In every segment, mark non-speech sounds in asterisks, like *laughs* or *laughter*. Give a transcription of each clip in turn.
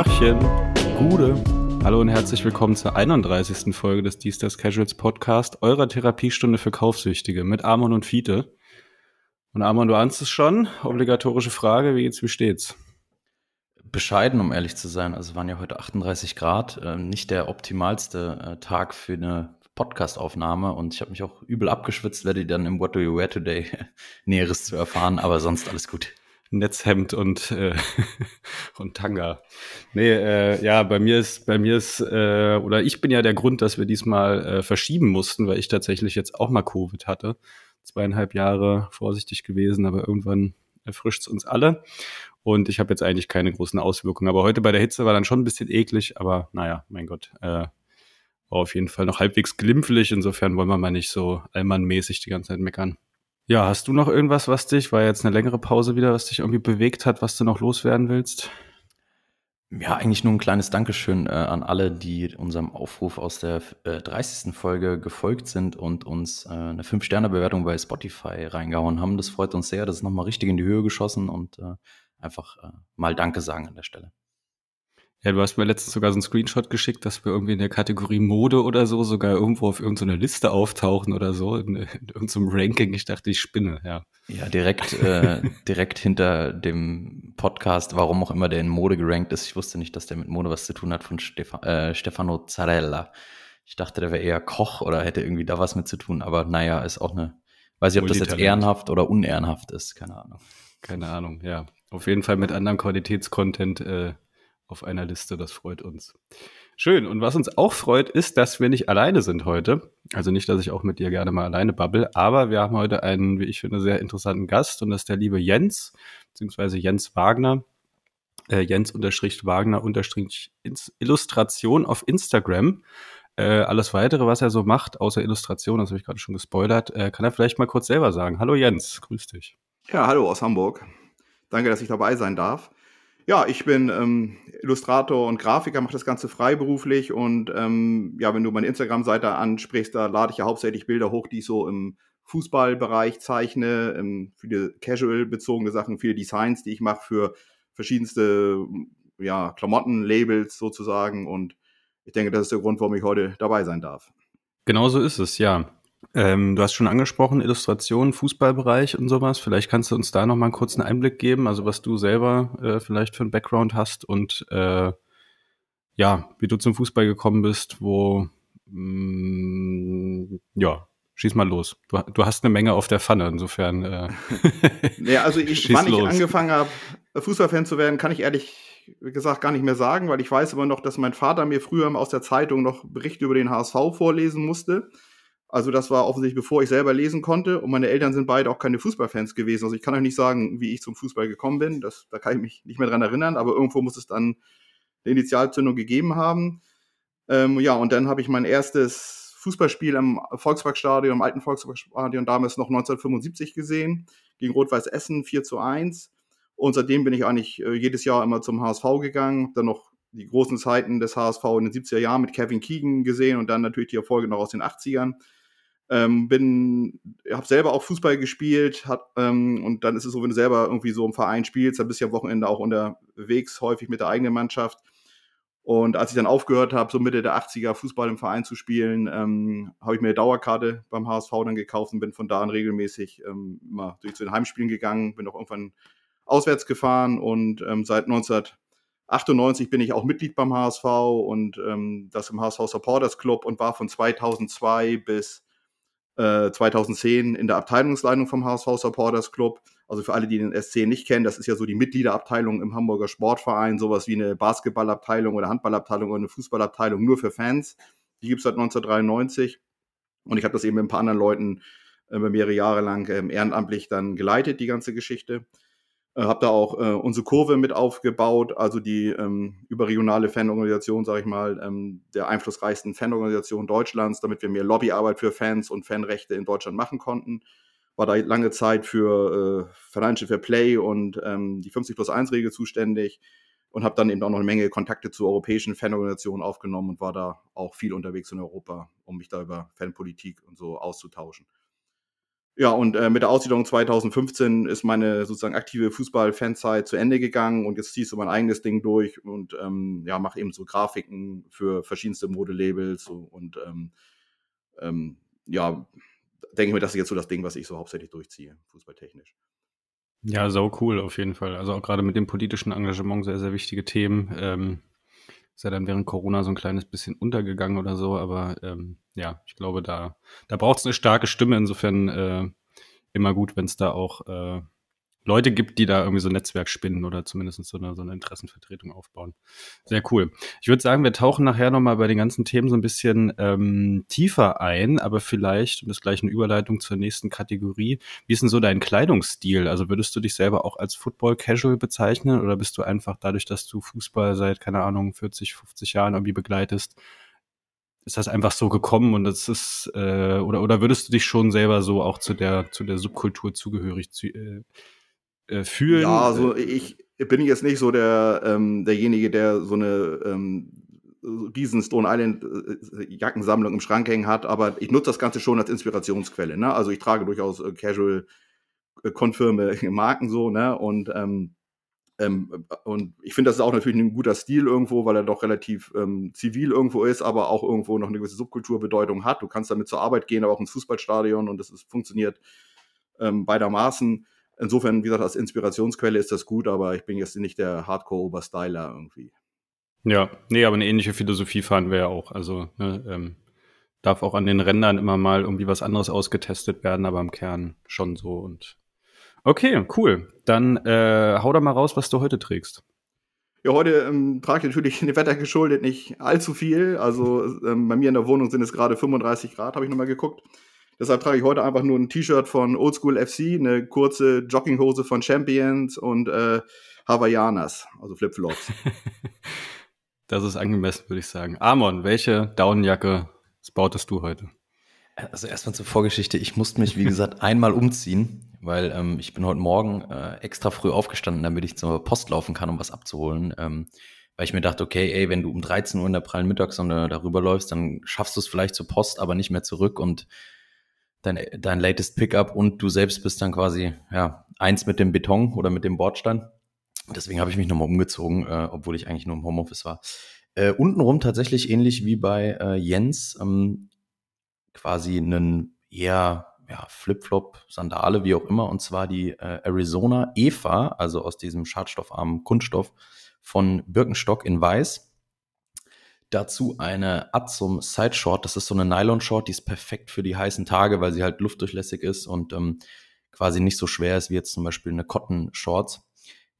Tagchen. Gude. Hallo und herzlich willkommen zur 31. Folge des Diestas Casuals Podcast, eurer Therapiestunde für Kaufsüchtige mit Amon und Fiete. Und Amon, du ahnst es schon. Obligatorische Frage, wie geht's, wie steht's? Bescheiden, um ehrlich zu sein. Also waren ja heute 38 Grad. Äh, nicht der optimalste äh, Tag für eine Podcastaufnahme und ich habe mich auch übel abgeschwitzt, werde dann im What Do You Wear Today *laughs* Näheres zu erfahren, aber sonst alles gut. Netzhemd und äh, *laughs* und Tanga. Nee, äh, ja, bei mir ist bei mir ist äh, oder ich bin ja der Grund, dass wir diesmal äh, verschieben mussten, weil ich tatsächlich jetzt auch mal Covid hatte. Zweieinhalb Jahre vorsichtig gewesen, aber irgendwann erfrischt es uns alle. Und ich habe jetzt eigentlich keine großen Auswirkungen. Aber heute bei der Hitze war dann schon ein bisschen eklig, aber naja, mein Gott, äh, war auf jeden Fall noch halbwegs glimpflich. Insofern wollen wir mal nicht so allmannmäßig die ganze Zeit meckern. Ja, hast du noch irgendwas, was dich, war jetzt eine längere Pause wieder, was dich irgendwie bewegt hat, was du noch loswerden willst? Ja, eigentlich nur ein kleines Dankeschön äh, an alle, die unserem Aufruf aus der äh, 30. Folge gefolgt sind und uns äh, eine 5-Sterne-Bewertung bei Spotify reingehauen haben. Das freut uns sehr. Das ist nochmal richtig in die Höhe geschossen und äh, einfach äh, mal Danke sagen an der Stelle. Ja, du hast mir letztens sogar so einen Screenshot geschickt, dass wir irgendwie in der Kategorie Mode oder so sogar irgendwo auf irgendeiner Liste auftauchen oder so, in, in irgendeinem Ranking. Ich dachte, ich spinne, ja. Ja, direkt, äh, *laughs* direkt hinter dem Podcast, warum auch immer der in Mode gerankt ist. Ich wusste nicht, dass der mit Mode was zu tun hat, von Stefa äh, Stefano Zarella. Ich dachte, der wäre eher Koch oder hätte irgendwie da was mit zu tun. Aber naja, ist auch eine, weiß ich, ob das jetzt ehrenhaft oder unehrenhaft ist, keine Ahnung. Keine Ahnung, ja. Auf jeden Fall mit anderem Qualitätscontent äh, auf einer Liste. Das freut uns. Schön. Und was uns auch freut, ist, dass wir nicht alleine sind heute. Also nicht, dass ich auch mit dir gerne mal alleine babbel, aber wir haben heute einen, wie ich finde, sehr interessanten Gast und das ist der liebe Jens, beziehungsweise Jens Wagner. Äh, Jens unterstrich Wagner unterstrich Illustration auf Instagram. Äh, alles weitere, was er so macht, außer Illustration, das habe ich gerade schon gespoilert, äh, kann er vielleicht mal kurz selber sagen. Hallo Jens, grüß dich. Ja, hallo aus Hamburg. Danke, dass ich dabei sein darf. Ja, ich bin ähm, Illustrator und Grafiker, mache das Ganze freiberuflich und ähm, ja, wenn du meine Instagram-Seite ansprichst, da lade ich ja hauptsächlich Bilder hoch, die ich so im Fußballbereich zeichne, ähm, viele casual-bezogene Sachen, viele Designs, die ich mache für verschiedenste ja, Klamotten-Labels sozusagen und ich denke, das ist der Grund, warum ich heute dabei sein darf. Genau so ist es, ja. Ähm, du hast schon angesprochen, Illustration, Fußballbereich und sowas. Vielleicht kannst du uns da noch mal einen kurzen Einblick geben, also was du selber äh, vielleicht für einen Background hast und äh, ja, wie du zum Fußball gekommen bist, wo mh, mm, ja, schieß mal los. Du, du, hast eine Menge auf der Pfanne, insofern. Äh, *laughs* ja, also ich, *laughs* wann los. ich angefangen habe, Fußballfan zu werden, kann ich ehrlich gesagt gar nicht mehr sagen, weil ich weiß immer noch, dass mein Vater mir früher aus der Zeitung noch Berichte über den HSV vorlesen musste. Also das war offensichtlich, bevor ich selber lesen konnte. Und meine Eltern sind beide auch keine Fußballfans gewesen. Also ich kann euch nicht sagen, wie ich zum Fußball gekommen bin. Das, da kann ich mich nicht mehr dran erinnern. Aber irgendwo muss es dann eine Initialzündung gegeben haben. Ähm, ja, und dann habe ich mein erstes Fußballspiel im Volksparkstadion, im alten Volksparkstadion, damals noch 1975 gesehen, gegen Rot-Weiß Essen 4 zu 1. Und seitdem bin ich eigentlich äh, jedes Jahr immer zum HSV gegangen, dann noch die großen Zeiten des HSV in den 70er Jahren mit Kevin Keegan gesehen und dann natürlich die Erfolge noch aus den 80ern. Ähm, bin, habe selber auch Fußball gespielt, hat, ähm, und dann ist es so, wenn du selber irgendwie so im Verein spielst, dann bist du ja am Wochenende auch unterwegs, häufig mit der eigenen Mannschaft. Und als ich dann aufgehört habe, so Mitte der 80er Fußball im Verein zu spielen, ähm, habe ich mir eine Dauerkarte beim HSV dann gekauft und bin von da an regelmäßig ähm, immer durch zu den Heimspielen gegangen, bin auch irgendwann auswärts gefahren und ähm, seit 1998 bin ich auch Mitglied beim HSV und ähm, das im HSV Supporters Club und war von 2002 bis 2010 äh, in der Abteilungsleitung vom HSV Supporters Club. Also für alle, die den SC nicht kennen, das ist ja so die Mitgliederabteilung im Hamburger Sportverein, sowas wie eine Basketballabteilung oder Handballabteilung oder eine Fußballabteilung nur für Fans. Die gibt es seit 1993. Und ich habe das eben mit ein paar anderen Leuten äh, mehrere Jahre lang ähm, ehrenamtlich dann geleitet, die ganze Geschichte. Äh, habe da auch äh, unsere Kurve mit aufgebaut, also die ähm, überregionale Fanorganisation, sage ich mal, ähm, der einflussreichsten Fanorganisation Deutschlands, damit wir mehr Lobbyarbeit für Fans und Fanrechte in Deutschland machen konnten. War da lange Zeit für äh, Financial Fair Play und ähm, die 50 plus 1 Regel zuständig und habe dann eben auch noch eine Menge Kontakte zu europäischen Fanorganisationen aufgenommen und war da auch viel unterwegs in Europa, um mich da über Fanpolitik und so auszutauschen Ja, und äh, mit der Aussiedlung 2015 ist meine sozusagen aktive Fußball-Fanzeit zu Ende gegangen und jetzt ziehst du mein eigenes Ding durch und ähm, ja, mache eben so Grafiken für verschiedenste Modelabels und ähm, ähm, ja, denke ich mir, das ist jetzt so das Ding, was ich so hauptsächlich durchziehe, fußballtechnisch. Ja, so cool auf jeden Fall. Also auch gerade mit dem politischen Engagement sehr, sehr wichtige Themen. Ähm, ist ja dann während Corona so ein kleines bisschen untergegangen oder so, aber ähm, ja, ich glaube, da, da braucht es eine starke Stimme. Insofern äh, immer gut, wenn es da auch äh, Leute gibt, die da irgendwie so ein Netzwerk spinnen oder zumindest so eine, so eine Interessenvertretung aufbauen. Sehr cool. Ich würde sagen, wir tauchen nachher nochmal bei den ganzen Themen so ein bisschen ähm, tiefer ein, aber vielleicht, und das gleich eine Überleitung zur nächsten Kategorie, wie ist denn so dein Kleidungsstil? Also würdest du dich selber auch als Football Casual bezeichnen oder bist du einfach dadurch, dass du Fußball seit, keine Ahnung, 40, 50 Jahren irgendwie begleitest, ist das einfach so gekommen und das ist äh, oder oder würdest du dich schon selber so auch zu der zu der Subkultur zugehörig zu, äh, äh, fühlen? Ja, also ich bin jetzt nicht so der ähm, derjenige, der so eine ähm, riesen Stone Island äh, Jackensammlung im Schrank hängen hat, aber ich nutze das Ganze schon als Inspirationsquelle. Ne? Also ich trage durchaus äh, Casual konfirme *laughs* Marken so, ne? Und ähm, ähm, und ich finde, das ist auch natürlich ein guter Stil irgendwo, weil er doch relativ ähm, zivil irgendwo ist, aber auch irgendwo noch eine gewisse Subkulturbedeutung hat. Du kannst damit zur Arbeit gehen, aber auch ins Fußballstadion und das ist, funktioniert ähm, beidermaßen. Insofern, wie gesagt, als Inspirationsquelle ist das gut, aber ich bin jetzt nicht der Hardcore-Oberstyler irgendwie. Ja, nee, aber eine ähnliche Philosophie fahren wir ja auch. Also ne, ähm, darf auch an den Rändern immer mal irgendwie was anderes ausgetestet werden, aber im Kern schon so. Und okay, cool. Dann äh, hau da mal raus, was du heute trägst. Ja, heute ähm, trage ich natürlich dem Wetter geschuldet nicht allzu viel. Also ähm, bei mir in der Wohnung sind es gerade 35 Grad, habe ich nochmal geguckt. Deshalb trage ich heute einfach nur ein T-Shirt von Oldschool FC, eine kurze Jogginghose von Champions und äh, Hawaiianas, also Flipflops. *laughs* das ist angemessen, würde ich sagen. Amon, welche Daunenjacke bautest du heute? Also erstmal zur Vorgeschichte. Ich musste mich, wie gesagt, *laughs* einmal umziehen, weil ähm, ich bin heute Morgen äh, extra früh aufgestanden, damit ich zur Post laufen kann, um was abzuholen. Ähm, weil ich mir dachte, okay, ey, wenn du um 13 Uhr in der prallen Mittagssonne darüber läufst, dann schaffst du es vielleicht zur Post, aber nicht mehr zurück und dein, dein latest Pickup und du selbst bist dann quasi ja eins mit dem Beton oder mit dem Bordstein. Deswegen habe ich mich nochmal umgezogen, äh, obwohl ich eigentlich nur im Homeoffice war. Äh, untenrum tatsächlich ähnlich wie bei äh, Jens, ähm, quasi einen eher ja, Flipflop, Sandale, wie auch immer, und zwar die äh, Arizona Eva, also aus diesem schadstoffarmen Kunststoff von Birkenstock in Weiß. Dazu eine Atzum Side Short. Das ist so eine Nylon Short, die ist perfekt für die heißen Tage, weil sie halt luftdurchlässig ist und ähm, quasi nicht so schwer ist wie jetzt zum Beispiel eine Cotton Shorts.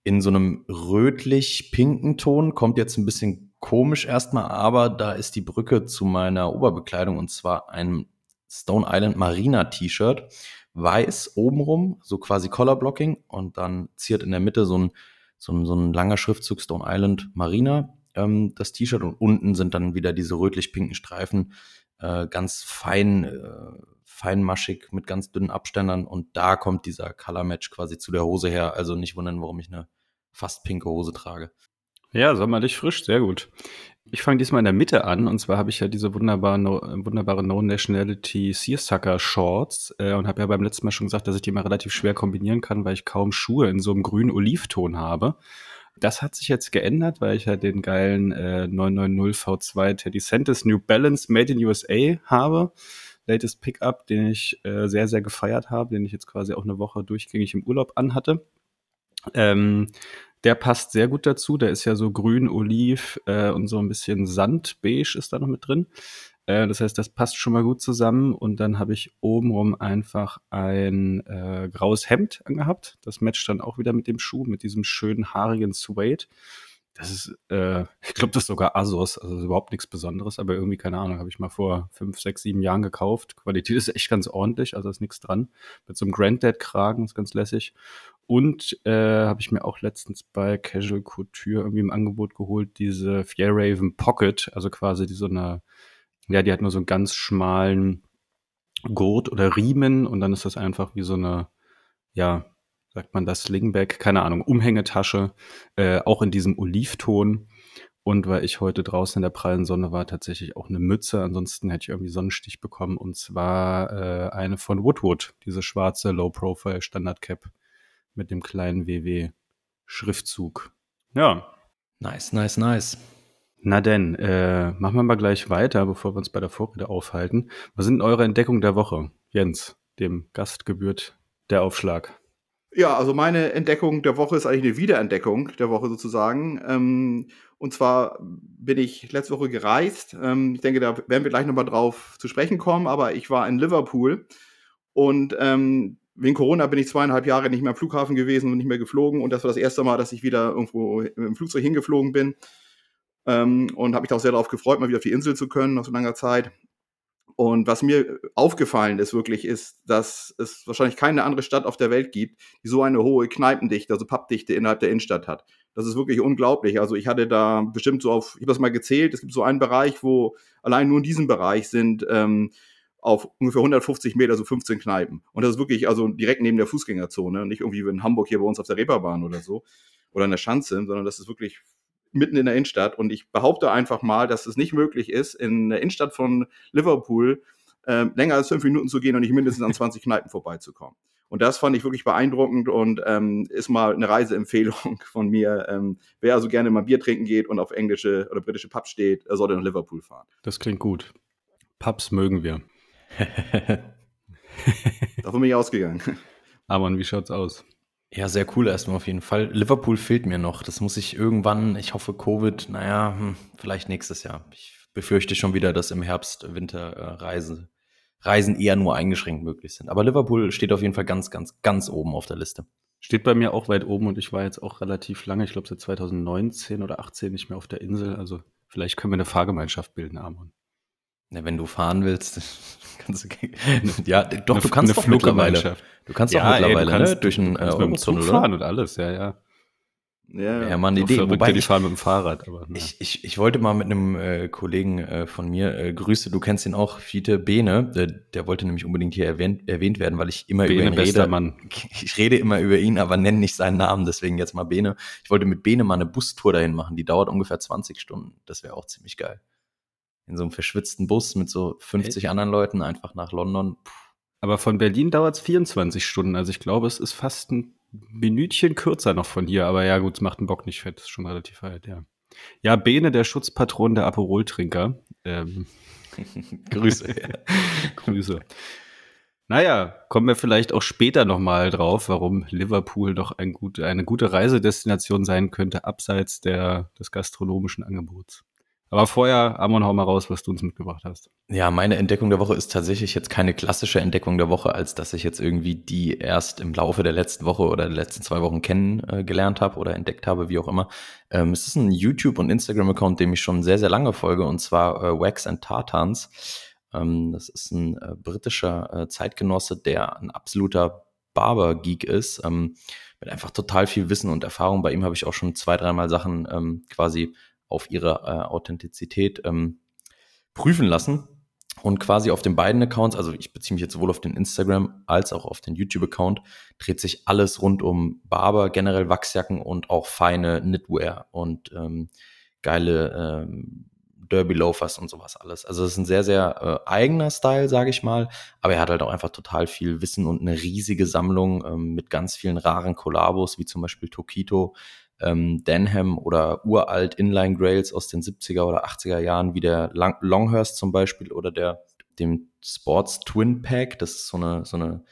In so einem rötlich-pinken Ton kommt jetzt ein bisschen komisch erstmal, aber da ist die Brücke zu meiner Oberbekleidung und zwar ein Stone Island Marina T-Shirt. Weiß obenrum, so quasi Collar Blocking und dann ziert in der Mitte so ein, so ein, so ein langer Schriftzug Stone Island Marina ähm, das T-Shirt und unten sind dann wieder diese rötlich-pinken Streifen, äh, ganz fein, äh, feinmaschig mit ganz dünnen Abständern und da kommt dieser Color Match quasi zu der Hose her. Also nicht wundern, warum ich eine fast pinke Hose trage. Ja, sommerlich frisch, sehr gut. Ich fange diesmal in der Mitte an und zwar habe ich ja diese wunderbare No, wunderbare no Nationality Searsucker Shorts äh, und habe ja beim letzten Mal schon gesagt, dass ich die mal relativ schwer kombinieren kann, weil ich kaum Schuhe in so einem grünen Olivton habe. Das hat sich jetzt geändert, weil ich ja den geilen äh, 990 V2 Teddy Santis New Balance Made in USA habe. Latest Pickup, den ich äh, sehr, sehr gefeiert habe, den ich jetzt quasi auch eine Woche durchgängig im Urlaub anhatte. Ähm, der passt sehr gut dazu. Der ist ja so grün, oliv äh, und so ein bisschen Sandbeige ist da noch mit drin. Äh, das heißt, das passt schon mal gut zusammen. Und dann habe ich obenrum einfach ein äh, graues Hemd angehabt. Das matcht dann auch wieder mit dem Schuh, mit diesem schönen haarigen Suede. Das ist, äh, *laughs* ich glaube, das ist sogar Asos, also überhaupt nichts Besonderes, aber irgendwie, keine Ahnung, habe ich mal vor fünf, sechs, sieben Jahren gekauft. Qualität ist echt ganz ordentlich, also ist nichts dran. Mit so einem Granddad-Kragen, ist ganz lässig. Und äh, habe ich mir auch letztens bei Casual Couture irgendwie im Angebot geholt, diese Fjällraven Pocket, also quasi die so eine ja, die hat nur so einen ganz schmalen Gurt oder Riemen und dann ist das einfach wie so eine, ja, sagt man das, Slingback, keine Ahnung, Umhängetasche, äh, auch in diesem Olivton. Und weil ich heute draußen in der prallen Sonne war, tatsächlich auch eine Mütze. Ansonsten hätte ich irgendwie Sonnenstich bekommen. Und zwar äh, eine von Woodwood, diese schwarze Low-Profile Standard Cap mit dem kleinen WW-Schriftzug. Ja. Nice, nice, nice. Na denn, äh, machen wir mal gleich weiter, bevor wir uns bei der Vorrede aufhalten. Was sind eure Entdeckungen der Woche? Jens, dem Gast gebührt der Aufschlag. Ja, also meine Entdeckung der Woche ist eigentlich eine Wiederentdeckung der Woche sozusagen. Ähm, und zwar bin ich letzte Woche gereist. Ähm, ich denke, da werden wir gleich nochmal drauf zu sprechen kommen, aber ich war in Liverpool und ähm, wegen Corona bin ich zweieinhalb Jahre nicht mehr am Flughafen gewesen und nicht mehr geflogen. Und das war das erste Mal, dass ich wieder irgendwo im Flugzeug hingeflogen bin. Ähm, und habe mich auch sehr darauf gefreut, mal wieder auf die Insel zu können nach so langer Zeit. Und was mir aufgefallen ist wirklich, ist, dass es wahrscheinlich keine andere Stadt auf der Welt gibt, die so eine hohe Kneipendichte, also Pappdichte innerhalb der Innenstadt hat. Das ist wirklich unglaublich. Also ich hatte da bestimmt so auf, ich habe das mal gezählt, es gibt so einen Bereich, wo allein nur in diesem Bereich sind ähm, auf ungefähr 150 Meter so 15 Kneipen. Und das ist wirklich also direkt neben der Fußgängerzone, nicht irgendwie wie in Hamburg hier bei uns auf der Reeperbahn oder so oder in der Schanze, sondern das ist wirklich mitten in der Innenstadt. Und ich behaupte einfach mal, dass es nicht möglich ist, in der Innenstadt von Liverpool äh, länger als fünf Minuten zu gehen und nicht mindestens an 20 Kneipen vorbeizukommen. Und das fand ich wirklich beeindruckend und ähm, ist mal eine Reiseempfehlung *laughs* von mir. Ähm, wer also gerne mal Bier trinken geht und auf englische oder britische Pubs steht, sollte nach Liverpool fahren. Das klingt gut. Pubs mögen wir. *laughs* Davon bin ich ausgegangen. Aber wie schaut's aus? Ja, sehr cool erstmal auf jeden Fall. Liverpool fehlt mir noch. Das muss ich irgendwann, ich hoffe Covid, naja, hm, vielleicht nächstes Jahr. Ich befürchte schon wieder, dass im Herbst, Winter äh, Reise, Reisen eher nur eingeschränkt möglich sind. Aber Liverpool steht auf jeden Fall ganz, ganz, ganz oben auf der Liste. Steht bei mir auch weit oben und ich war jetzt auch relativ lange, ich glaube seit 2019 oder 18 nicht mehr auf der Insel. Also vielleicht können wir eine Fahrgemeinschaft bilden, Amon. Ja, wenn du fahren willst, *laughs* kannst du, ja, doch, eine, du kannst doch mittlerweile. Du kannst ja, auch mittlerweile, ey, du kannst, ne, durch einen äh, Eurotunnel fahren und alles, ja, ja. Ja, ja, mal eine Idee. Wobei die fahren mit dem Fahrrad. Aber, ne. ich, ich, ich wollte mal mit einem äh, Kollegen äh, von mir, äh, Grüße, du kennst ihn auch, Fiete Bene, der, der wollte nämlich unbedingt hier erwähnt, erwähnt werden, weil ich immer Bene, über ihn rede. Mann. *laughs* Ich rede immer über ihn, aber nenne nicht seinen Namen, deswegen jetzt mal Bene. Ich wollte mit Bene mal eine Bustour dahin machen, die dauert ungefähr 20 Stunden. Das wäre auch ziemlich geil in so einem verschwitzten Bus mit so 50 Echt? anderen Leuten einfach nach London. Puh. Aber von Berlin dauert es 24 Stunden. Also ich glaube, es ist fast ein Minütchen kürzer noch von hier. Aber ja, gut, es macht einen Bock nicht fett. Ist schon relativ weit, ja. Ja, Bene, der Schutzpatron der Aperol-Trinker. Ähm, *laughs* Grüße. *laughs* Grüße. Naja, kommen wir vielleicht auch später nochmal drauf, warum Liverpool doch ein gut, eine gute Reisedestination sein könnte, abseits der, des gastronomischen Angebots. Aber vorher, Amon, hau mal raus, was du uns mitgebracht hast. Ja, meine Entdeckung der Woche ist tatsächlich jetzt keine klassische Entdeckung der Woche, als dass ich jetzt irgendwie die erst im Laufe der letzten Woche oder der letzten zwei Wochen kennengelernt äh, habe oder entdeckt habe, wie auch immer. Ähm, es ist ein YouTube- und Instagram-Account, dem ich schon sehr, sehr lange folge, und zwar äh, Wax and Tartans. Ähm, das ist ein äh, britischer äh, Zeitgenosse, der ein absoluter Barber-Geek ist, ähm, mit einfach total viel Wissen und Erfahrung. Bei ihm habe ich auch schon zwei, dreimal Sachen ähm, quasi auf ihre äh, Authentizität ähm, prüfen lassen. Und quasi auf den beiden Accounts, also ich beziehe mich jetzt sowohl auf den Instagram als auch auf den YouTube-Account, dreht sich alles rund um Barber, generell Wachsjacken und auch feine Knitwear und ähm, geile ähm, Derby Loafers und sowas alles. Also es ist ein sehr, sehr äh, eigener Style, sage ich mal, aber er hat halt auch einfach total viel Wissen und eine riesige Sammlung ähm, mit ganz vielen raren Kollabos, wie zum Beispiel Tokito, ähm, Denham oder uralt Inline Grails aus den 70er oder 80er Jahren, wie der Long Longhurst zum Beispiel oder der dem Sports Twin Pack. Das ist so eine, so eine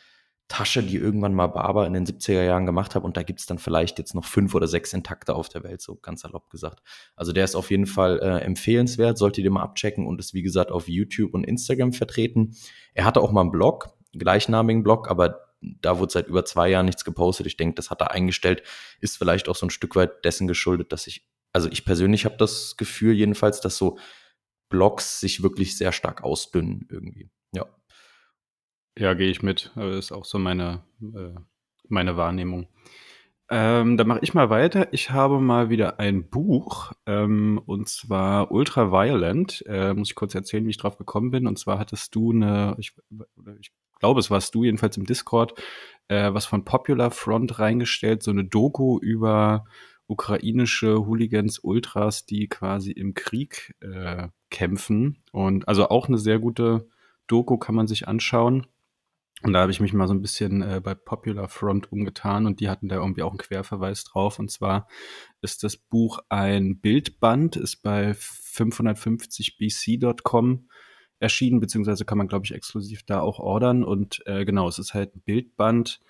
Tasche, die irgendwann mal Barber in den 70er Jahren gemacht hat und da gibt's dann vielleicht jetzt noch fünf oder sechs Intakte auf der Welt, so ganz salopp gesagt. Also der ist auf jeden Fall äh, empfehlenswert, solltet ihr mal abchecken und ist wie gesagt auf YouTube und Instagram vertreten. Er hatte auch mal einen Blog, gleichnamigen Blog, aber da wurde seit über zwei Jahren nichts gepostet. Ich denke, das hat er eingestellt. Ist vielleicht auch so ein Stück weit dessen geschuldet, dass ich, also ich persönlich habe das Gefühl jedenfalls, dass so Blogs sich wirklich sehr stark ausdünnen irgendwie. Ja. Ja, gehe ich mit. Das ist auch so meine, äh, meine Wahrnehmung. Ähm, dann mache ich mal weiter. Ich habe mal wieder ein Buch, ähm, und zwar Ultraviolent. Äh, muss ich kurz erzählen, wie ich drauf gekommen bin. Und zwar hattest du eine, ich, ich glaube, es warst du jedenfalls im Discord, äh, was von Popular Front reingestellt, so eine Doku über ukrainische Hooligans, Ultras, die quasi im Krieg äh, kämpfen. Und also auch eine sehr gute Doku kann man sich anschauen. Und da habe ich mich mal so ein bisschen äh, bei Popular Front umgetan und die hatten da irgendwie auch einen Querverweis drauf. Und zwar ist das Buch ein Bildband, ist bei 550bc.com erschienen, beziehungsweise kann man, glaube ich, exklusiv da auch ordern. Und äh, genau, es ist halt ein Bildband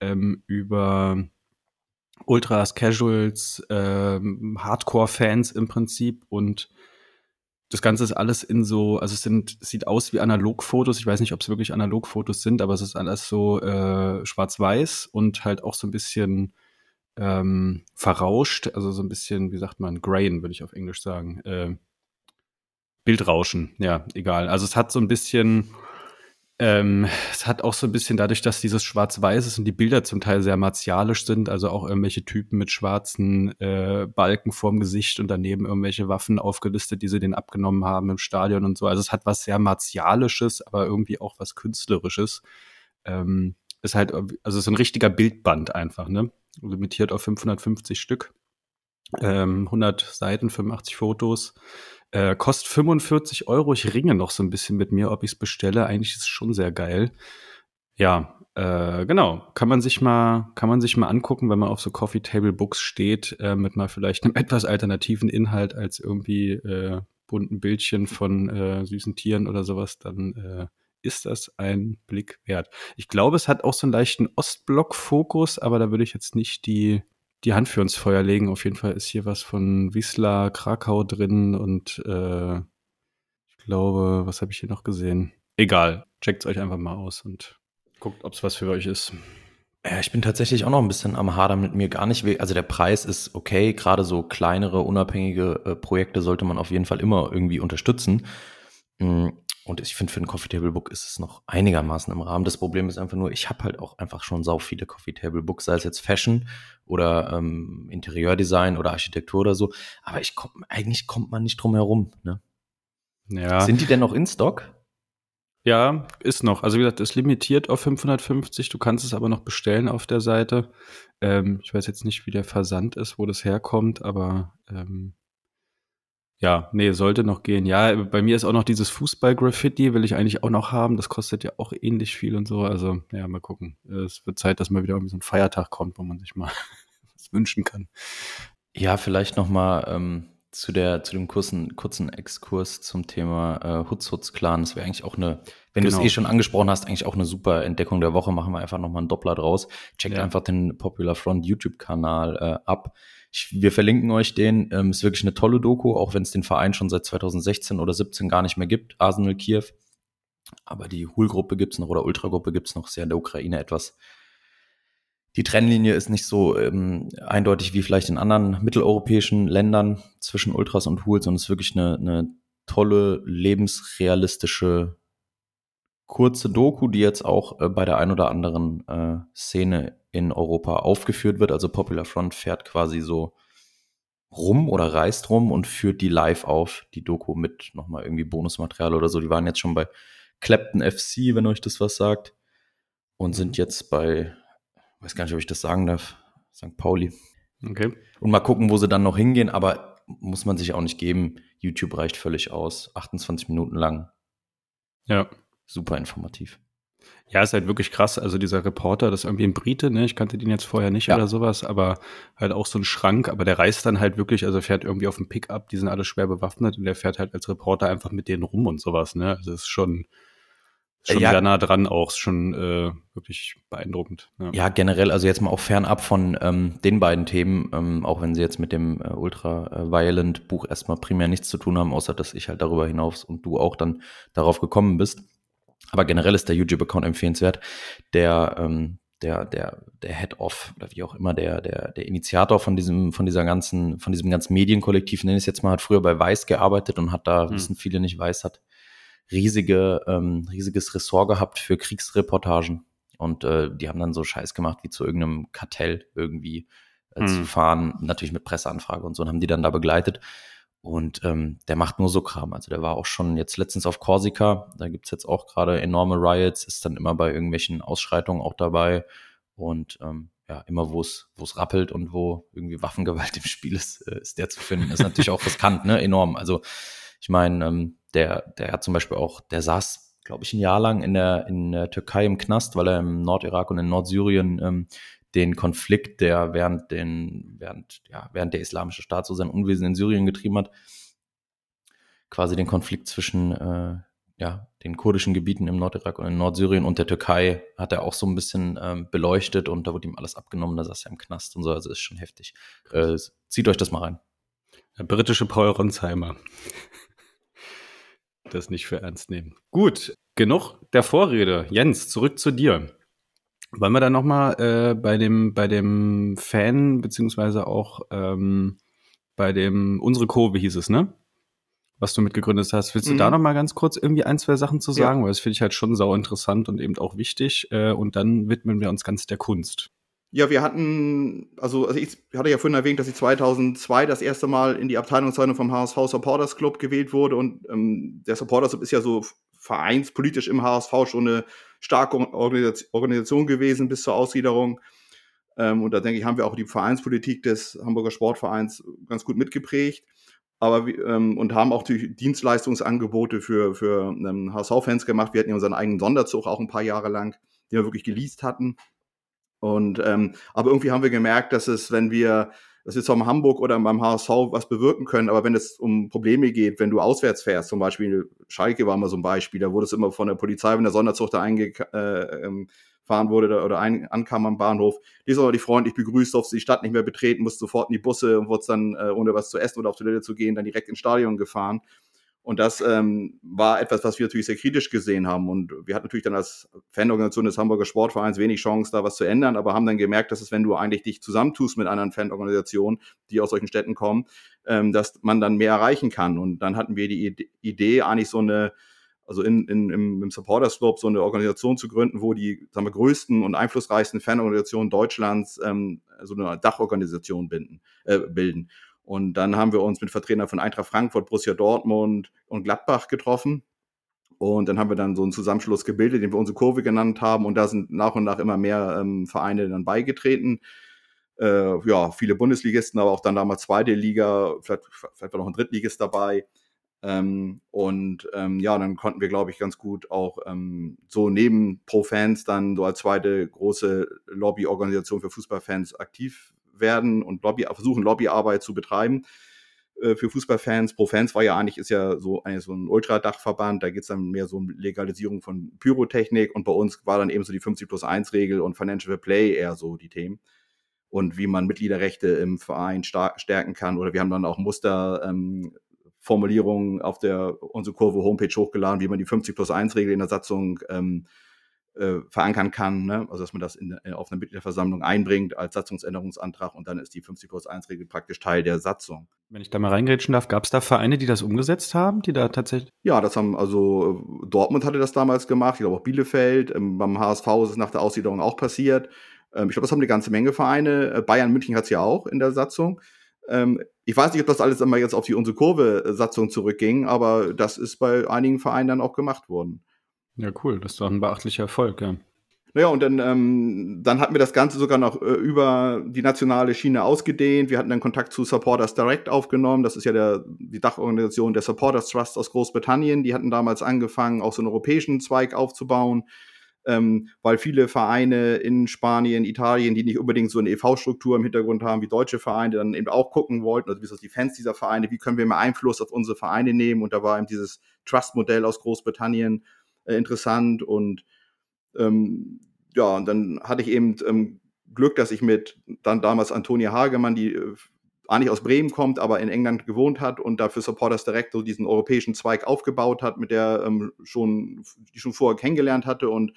ähm, über Ultras, Casuals, ähm, Hardcore-Fans im Prinzip und das Ganze ist alles in so, also es sind, sieht aus wie Analogfotos. Ich weiß nicht, ob es wirklich Analogfotos sind, aber es ist alles so äh, schwarz-weiß und halt auch so ein bisschen ähm, verrauscht, also so ein bisschen, wie sagt man, Grain, würde ich auf Englisch sagen. Äh, Bildrauschen, ja, egal. Also es hat so ein bisschen, ähm, es hat auch so ein bisschen dadurch, dass dieses Schwarz-Weiß ist und die Bilder zum Teil sehr martialisch sind, also auch irgendwelche Typen mit schwarzen äh, Balken vorm Gesicht und daneben irgendwelche Waffen aufgelistet, die sie denen abgenommen haben im Stadion und so. Also es hat was sehr martialisches, aber irgendwie auch was künstlerisches. Ähm, ist halt, also es ist ein richtiger Bildband einfach, ne? Limitiert auf 550 Stück. Ähm, 100 Seiten, 85 Fotos. Äh, kostet 45 Euro. Ich ringe noch so ein bisschen mit mir, ob ich es bestelle. Eigentlich ist es schon sehr geil. Ja, äh, genau. Kann man sich mal, kann man sich mal angucken, wenn man auf so Coffee Table Books steht, äh, mit mal vielleicht einem *laughs* etwas alternativen Inhalt als irgendwie äh, bunten Bildchen von äh, süßen Tieren oder sowas, dann äh, ist das ein Blick wert. Ich glaube, es hat auch so einen leichten Ostblock-Fokus, aber da würde ich jetzt nicht die die Hand für uns Feuer legen. Auf jeden Fall ist hier was von Wisla, Krakau drin und äh, ich glaube, was habe ich hier noch gesehen? Egal, checkt es euch einfach mal aus und guckt, ob es was für euch ist. Ja, ich bin tatsächlich auch noch ein bisschen am Hadern mit mir gar nicht. Also der Preis ist okay, gerade so kleinere, unabhängige äh, Projekte sollte man auf jeden Fall immer irgendwie unterstützen. Mhm. Und ich finde, für ein Coffee Table Book ist es noch einigermaßen im Rahmen. Das Problem ist einfach nur, ich habe halt auch einfach schon sau viele Coffee Table Books, sei es jetzt Fashion oder ähm, Interieurdesign oder Architektur oder so. Aber ich komm, eigentlich kommt man nicht drum herum. Ne? Ja. Sind die denn noch in Stock? Ja, ist noch. Also wie gesagt, ist limitiert auf 550. Du kannst es aber noch bestellen auf der Seite. Ähm, ich weiß jetzt nicht, wie der Versand ist, wo das herkommt, aber ähm, ja, nee, sollte noch gehen. Ja, bei mir ist auch noch dieses Fußball-Graffiti, will ich eigentlich auch noch haben. Das kostet ja auch ähnlich viel und so. Also, ja, mal gucken. Es wird Zeit, dass mal wieder irgendwie so ein Feiertag kommt, wo man sich mal *laughs* was wünschen kann. Ja, vielleicht noch mal ähm, zu der zu dem kurzen kurzen Exkurs zum Thema äh, Hutzhutz Clan. Das wäre eigentlich auch eine, wenn genau. du es eh schon angesprochen hast, eigentlich auch eine super Entdeckung der Woche. Machen wir einfach noch mal einen Doppler draus. Checkt ja. einfach den Popular Front YouTube-Kanal äh, ab ich, wir verlinken euch den. Ähm, ist wirklich eine tolle Doku, auch wenn es den Verein schon seit 2016 oder 17 gar nicht mehr gibt, Arsenal Kiew. Aber die Hul-Gruppe gibt es noch oder Ultra-Gruppe gibt es noch, sehr in der Ukraine etwas. Die Trennlinie ist nicht so ähm, eindeutig wie vielleicht in anderen mitteleuropäischen Ländern zwischen Ultras und Huls, sondern es ist wirklich eine, eine tolle, lebensrealistische, kurze Doku, die jetzt auch äh, bei der ein oder anderen äh, Szene in Europa aufgeführt wird. Also Popular Front fährt quasi so rum oder reist rum und führt die live auf, die Doku mit nochmal irgendwie Bonusmaterial oder so. Die waren jetzt schon bei Clapton FC, wenn euch das was sagt. Und sind jetzt bei, weiß gar nicht, ob ich das sagen darf, St. Pauli. Okay. Und mal gucken, wo sie dann noch hingehen, aber muss man sich auch nicht geben. YouTube reicht völlig aus. 28 Minuten lang. Ja. Super informativ. Ja, ist halt wirklich krass. Also dieser Reporter, das ist irgendwie ein Brite, ne? Ich kannte den jetzt vorher nicht ja. oder sowas, aber halt auch so ein Schrank. Aber der reist dann halt wirklich, also fährt irgendwie auf dem Pickup, die sind alle schwer bewaffnet und der fährt halt als Reporter einfach mit denen rum und sowas, ne? Also das ist schon, schon ja, sehr nah dran auch, schon äh, wirklich beeindruckend. Ja. ja. generell, also jetzt mal auch fernab von ähm, den beiden Themen, ähm, auch wenn sie jetzt mit dem äh, Ultra Violent Buch erstmal primär nichts zu tun haben, außer dass ich halt darüber hinaus und du auch dann darauf gekommen bist aber generell ist der YouTube-Account empfehlenswert. Der, ähm, der, der, der Head-Off oder wie auch immer, der, der, der Initiator von diesem, von dieser ganzen, von diesem ganzen Medienkollektiv, nenne ich es jetzt mal, hat früher bei Weiß gearbeitet und hat da, mhm. wissen viele nicht, Weiß hat riesige, ähm, riesiges Ressort gehabt für Kriegsreportagen. Und äh, die haben dann so Scheiß gemacht, wie zu irgendeinem Kartell irgendwie äh, mhm. zu fahren, natürlich mit Presseanfrage und so, und haben die dann da begleitet. Und ähm, der macht nur so Kram. Also der war auch schon jetzt letztens auf Korsika. Da gibt's jetzt auch gerade enorme Riots, ist dann immer bei irgendwelchen Ausschreitungen auch dabei. Und ähm, ja, immer wo es, rappelt und wo irgendwie Waffengewalt im Spiel ist, äh, ist der zu finden. Ist natürlich auch riskant, ne? Enorm. Also ich meine, ähm, der, der hat zum Beispiel auch, der saß, glaube ich, ein Jahr lang in der, in der Türkei im Knast, weil er im Nordirak und in Nordsyrien ähm, den Konflikt, der während den, während, ja, während der Islamische Staat so sein Unwesen in Syrien getrieben hat, quasi den Konflikt zwischen äh, ja, den kurdischen Gebieten im Nordirak und in Nordsyrien und der Türkei hat er auch so ein bisschen ähm, beleuchtet und da wurde ihm alles abgenommen, da saß er im Knast und so, also ist schon heftig. Äh, zieht euch das mal rein. Der britische Paul Ronsheimer. das nicht für ernst nehmen. Gut, genug der Vorrede. Jens, zurück zu dir. Wollen wir dann nochmal äh, bei dem, bei dem Fan, beziehungsweise auch ähm, bei dem, unsere Kurve hieß es, ne? was du mitgegründet hast. Willst du mhm. da noch mal ganz kurz irgendwie ein, zwei Sachen zu sagen? Ja. Weil das finde ich halt schon sau interessant und eben auch wichtig. Äh, und dann widmen wir uns ganz der Kunst. Ja, wir hatten, also, also ich hatte ja vorhin erwähnt, dass ich 2002 das erste Mal in die Abteilungsleitung vom HSV Supporters Club gewählt wurde. Und ähm, der Supporters Club ist ja so vereinspolitisch im HSV schon eine starke Organisation gewesen bis zur Ausgliederung. Ähm, und da denke ich, haben wir auch die Vereinspolitik des Hamburger Sportvereins ganz gut mitgeprägt aber ähm, und haben auch die Dienstleistungsangebote für, für ähm, HSV-Fans gemacht. Wir hatten ja unseren eigenen Sonderzug auch ein paar Jahre lang, den wir wirklich geleast hatten. Und ähm, aber irgendwie haben wir gemerkt, dass es, wenn wir, dass wir zwar in Hamburg oder beim HSV was bewirken können, aber wenn es um Probleme geht, wenn du auswärts fährst, zum Beispiel Schalke war mal so ein Beispiel, da wurde es immer von der Polizei, wenn der Sonderzug da einge, äh, ähm, wurde oder ein, ankam am Bahnhof, die ist aber die freundlich begrüßt, durfte die Stadt nicht mehr betreten, musste sofort in die Busse und wurde dann, äh, ohne was zu essen oder auf Toilette zu gehen, dann direkt ins Stadion gefahren. Und das ähm, war etwas, was wir natürlich sehr kritisch gesehen haben. Und wir hatten natürlich dann als Fanorganisation des Hamburger Sportvereins wenig Chance, da was zu ändern, aber haben dann gemerkt, dass es, wenn du eigentlich dich zusammentust mit anderen Fanorganisationen, die aus solchen Städten kommen, ähm, dass man dann mehr erreichen kann. Und dann hatten wir die Idee, eigentlich so eine also in, in, im, im Supporters Club so eine Organisation zu gründen, wo die sagen wir, größten und einflussreichsten Fanorganisationen Deutschlands ähm, so eine Dachorganisation binden, äh, bilden. Und dann haben wir uns mit Vertretern von Eintracht Frankfurt, Borussia Dortmund und Gladbach getroffen. Und dann haben wir dann so einen Zusammenschluss gebildet, den wir unsere Kurve genannt haben. Und da sind nach und nach immer mehr ähm, Vereine dann beigetreten. Äh, ja, viele Bundesligisten, aber auch dann damals zweite Liga, vielleicht, vielleicht war noch ein Drittligist dabei. Ähm, und ähm, ja, dann konnten wir, glaube ich, ganz gut auch ähm, so neben Pro-Fans dann so als zweite große Lobbyorganisation für Fußballfans aktiv werden und Lobby, versuchen, Lobbyarbeit zu betreiben äh, für Fußballfans. Pro-Fans war ja eigentlich, ist ja so, ein, so ein Ultradachverband, da geht es dann mehr so um Legalisierung von Pyrotechnik und bei uns war dann eben so die 50 plus 1 Regel und Financial Play eher so die Themen und wie man Mitgliederrechte im Verein stärken kann. Oder wir haben dann auch Muster ähm, auf der unsere Kurve Homepage hochgeladen, wie man die 50 plus 1 Regel in der Satzung ähm, äh, verankern kann, ne? also dass man das in, in, auf einer Mitgliederversammlung einbringt als Satzungsänderungsantrag und dann ist die 50 plus 1 Regel praktisch Teil der Satzung. Wenn ich da mal reingrätschen darf, gab es da Vereine, die das umgesetzt haben, die da tatsächlich? Ja, das haben, also Dortmund hatte das damals gemacht, ich glaube auch Bielefeld, ähm, beim HSV ist es nach der Aussiedlung auch passiert. Ähm, ich glaube, das haben eine ganze Menge Vereine. Äh, Bayern München hat es ja auch in der Satzung. Ähm, ich weiß nicht, ob das alles immer jetzt auf die unsere Kurve-Satzung zurückging, aber das ist bei einigen Vereinen dann auch gemacht worden. Ja, cool. Das doch ein beachtlicher Erfolg, ja. Naja, und dann, ähm, dann hatten wir das Ganze sogar noch äh, über die nationale Schiene ausgedehnt. Wir hatten dann Kontakt zu Supporters Direct aufgenommen. Das ist ja der, die Dachorganisation der Supporters Trust aus Großbritannien. Die hatten damals angefangen, auch so einen europäischen Zweig aufzubauen ähm, weil viele Vereine in Spanien, Italien, die nicht unbedingt so eine EV-Struktur im Hintergrund haben wie deutsche Vereine, dann eben auch gucken wollten, also wie die Fans dieser Vereine, wie können wir mehr Einfluss auf unsere Vereine nehmen und da war eben dieses Trust-Modell aus Großbritannien äh, interessant und ähm, ja, und dann hatte ich eben ähm, Glück, dass ich mit dann damals Antonia Hagemann, die äh, eigentlich aus Bremen kommt, aber in England gewohnt hat und dafür Supporters Direct so diesen europäischen Zweig aufgebaut hat, mit der ähm, schon, die schon vorher kennengelernt hatte. Und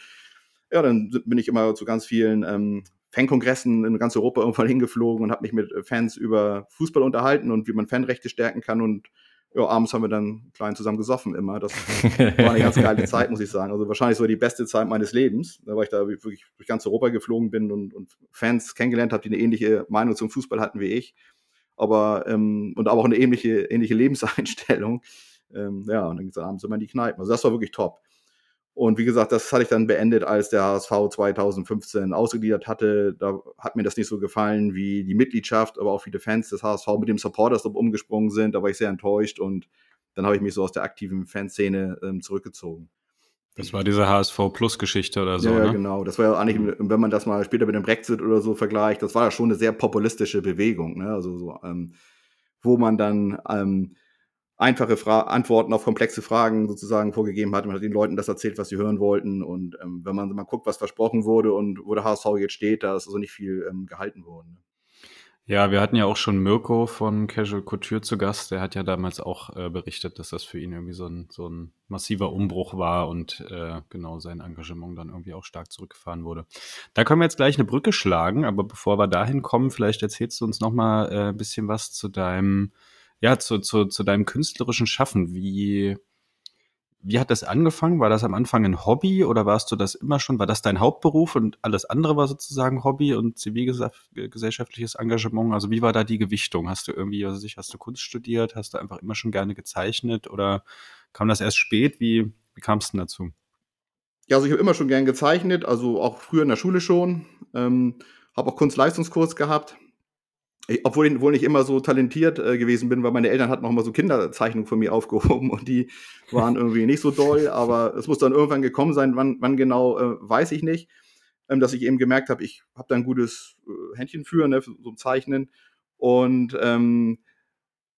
ja, dann bin ich immer zu ganz vielen ähm, Fankongressen in ganz Europa irgendwann *laughs* hingeflogen und habe mich mit Fans über Fußball unterhalten und wie man Fanrechte stärken kann. Und ja, abends haben wir dann klein zusammen gesoffen immer. Das *laughs* war eine ganz geile Zeit, muss ich sagen. Also wahrscheinlich so die beste Zeit meines Lebens, weil ich da wirklich durch ganz Europa geflogen bin und, und Fans kennengelernt habe, die eine ähnliche Meinung zum Fußball hatten wie ich aber ähm, und aber auch eine ähnliche, ähnliche Lebenseinstellung. Ähm, ja, und dann geht es abends immer in die Kneipen. Also das war wirklich top. Und wie gesagt, das hatte ich dann beendet, als der HSV 2015 ausgegliedert hatte. Da hat mir das nicht so gefallen, wie die Mitgliedschaft, aber auch viele Fans des HSV mit dem Supporters umgesprungen sind. Da war ich sehr enttäuscht und dann habe ich mich so aus der aktiven Fanszene ähm, zurückgezogen. Das war diese HSV Plus Geschichte oder so. Ja, ne? genau. Das war ja eigentlich, mhm. wenn man das mal später mit dem Brexit oder so vergleicht, das war ja schon eine sehr populistische Bewegung. Ne? Also so, ähm, wo man dann ähm, einfache Fra Antworten auf komplexe Fragen sozusagen vorgegeben hat. Man hat den Leuten das erzählt, was sie hören wollten. Und ähm, wenn man mal guckt, was versprochen wurde und wo der HSV jetzt steht, da ist also nicht viel ähm, gehalten worden. Ne? Ja, wir hatten ja auch schon Mirko von Casual Couture zu Gast. Der hat ja damals auch äh, berichtet, dass das für ihn irgendwie so ein, so ein massiver Umbruch war und äh, genau sein Engagement dann irgendwie auch stark zurückgefahren wurde. Da können wir jetzt gleich eine Brücke schlagen, aber bevor wir dahin kommen, vielleicht erzählst du uns noch mal äh, ein bisschen was zu deinem ja, zu, zu, zu deinem künstlerischen Schaffen. Wie, wie hat das angefangen? War das am Anfang ein Hobby oder warst du das immer schon? War das dein Hauptberuf und alles andere war sozusagen Hobby und zivilgesellschaftliches Engagement? Also wie war da die Gewichtung? Hast du irgendwie, also hast du Kunst studiert? Hast du einfach immer schon gerne gezeichnet oder kam das erst spät? Wie, wie kam es denn dazu? Ja, also ich habe immer schon gern gezeichnet, also auch früher in der Schule schon. Ähm, habe auch Kunstleistungskurs gehabt obwohl ich wohl nicht immer so talentiert äh, gewesen bin, weil meine Eltern hatten noch mal so Kinderzeichnungen von mir aufgehoben und die waren irgendwie nicht so doll, aber es muss dann irgendwann gekommen sein, wann, wann genau, äh, weiß ich nicht, ähm, dass ich eben gemerkt habe, ich habe da ein gutes äh, Händchen für, ne, für so ein Zeichnen. Und ähm,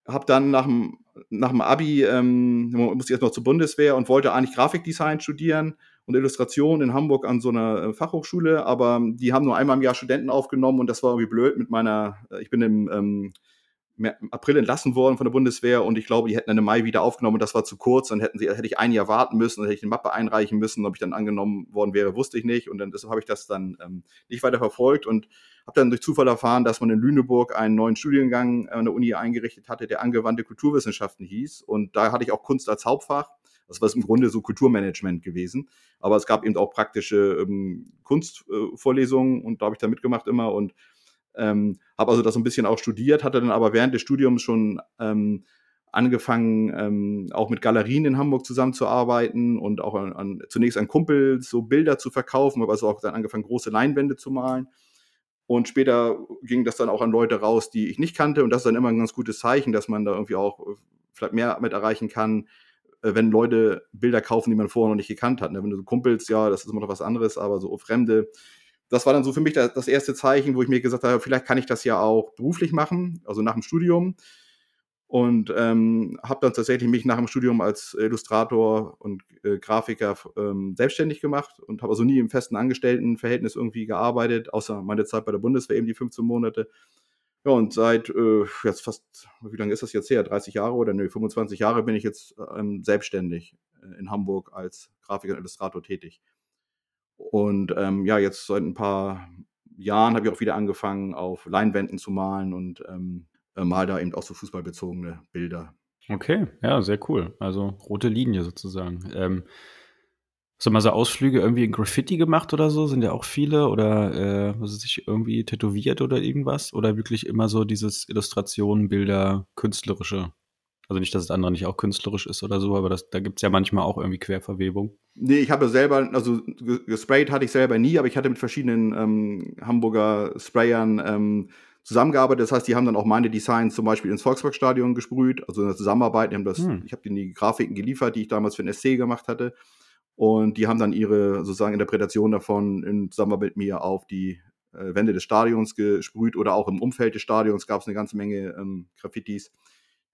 habe dann nach dem, nach dem Abi, ähm, musste ich erst noch zur Bundeswehr und wollte eigentlich Grafikdesign studieren und Illustration in Hamburg an so einer äh, Fachhochschule, aber die haben nur einmal im Jahr Studenten aufgenommen und das war irgendwie blöd mit meiner, äh, ich bin im, ähm, April entlassen worden von der Bundeswehr und ich glaube, die hätten dann im Mai wieder aufgenommen und das war zu kurz. Dann hätten sie, hätte ich ein Jahr warten müssen, dann hätte ich eine Mappe einreichen müssen. Ob ich dann angenommen worden wäre, wusste ich nicht. Und dann deshalb habe ich das dann ähm, nicht weiter verfolgt und habe dann durch Zufall erfahren, dass man in Lüneburg einen neuen Studiengang an der Uni eingerichtet hatte, der angewandte Kulturwissenschaften hieß. Und da hatte ich auch Kunst als Hauptfach. Das war im Grunde so Kulturmanagement gewesen. Aber es gab eben auch praktische ähm, Kunstvorlesungen äh, und da habe ich da mitgemacht immer und ähm, habe also das ein bisschen auch studiert, hatte dann aber während des Studiums schon ähm, angefangen, ähm, auch mit Galerien in Hamburg zusammenzuarbeiten und auch an, an, zunächst an Kumpel so Bilder zu verkaufen, aber also auch dann angefangen, große Leinwände zu malen. Und später ging das dann auch an Leute raus, die ich nicht kannte. Und das ist dann immer ein ganz gutes Zeichen, dass man da irgendwie auch äh, vielleicht mehr mit erreichen kann, wenn Leute Bilder kaufen, die man vorher noch nicht gekannt hat. Ne? Wenn du so Kumpels, ja, das ist immer noch was anderes, aber so Fremde. Das war dann so für mich das, erste Zeichen, wo ich mir gesagt habe, vielleicht kann ich das ja auch beruflich machen, also nach dem Studium. Und ähm, habe dann tatsächlich mich nach dem Studium als Illustrator und äh, Grafiker ähm, selbstständig gemacht und habe also nie im festen Angestelltenverhältnis irgendwie gearbeitet, außer meine Zeit bei der Bundeswehr eben die 15 Monate. Ja, und seit äh, jetzt fast, wie lange ist das jetzt her? 30 Jahre oder ne, 25 Jahre bin ich jetzt ähm, selbstständig äh, in Hamburg als Grafiker und Illustrator tätig. Und ähm, ja, jetzt seit ein paar Jahren habe ich auch wieder angefangen, auf Leinwänden zu malen und ähm, äh, mal da eben auch so fußballbezogene Bilder. Okay, ja, sehr cool. Also rote Linie sozusagen. Ähm, Hast du mal so Ausflüge irgendwie in Graffiti gemacht oder so? Sind ja auch viele oder äh, sich irgendwie tätowiert oder irgendwas? Oder wirklich immer so dieses Illustrationen, Bilder, künstlerische? Also nicht, dass das andere nicht auch künstlerisch ist oder so, aber das, da gibt es ja manchmal auch irgendwie Querverwebung. Nee, ich habe selber, also gesprayt hatte ich selber nie, aber ich hatte mit verschiedenen ähm, Hamburger Sprayern ähm, zusammengearbeitet. Das heißt, die haben dann auch meine Designs zum Beispiel ins Volksparkstadion gesprüht, also in der Zusammenarbeit. Die haben das, hm. Ich habe denen die Grafiken geliefert, die ich damals für den SC gemacht hatte. Und die haben dann ihre sozusagen Interpretation davon in Zusammenarbeit mit mir auf die äh, Wände des Stadions gesprüht oder auch im Umfeld des Stadions gab es eine ganze Menge ähm, Graffitis,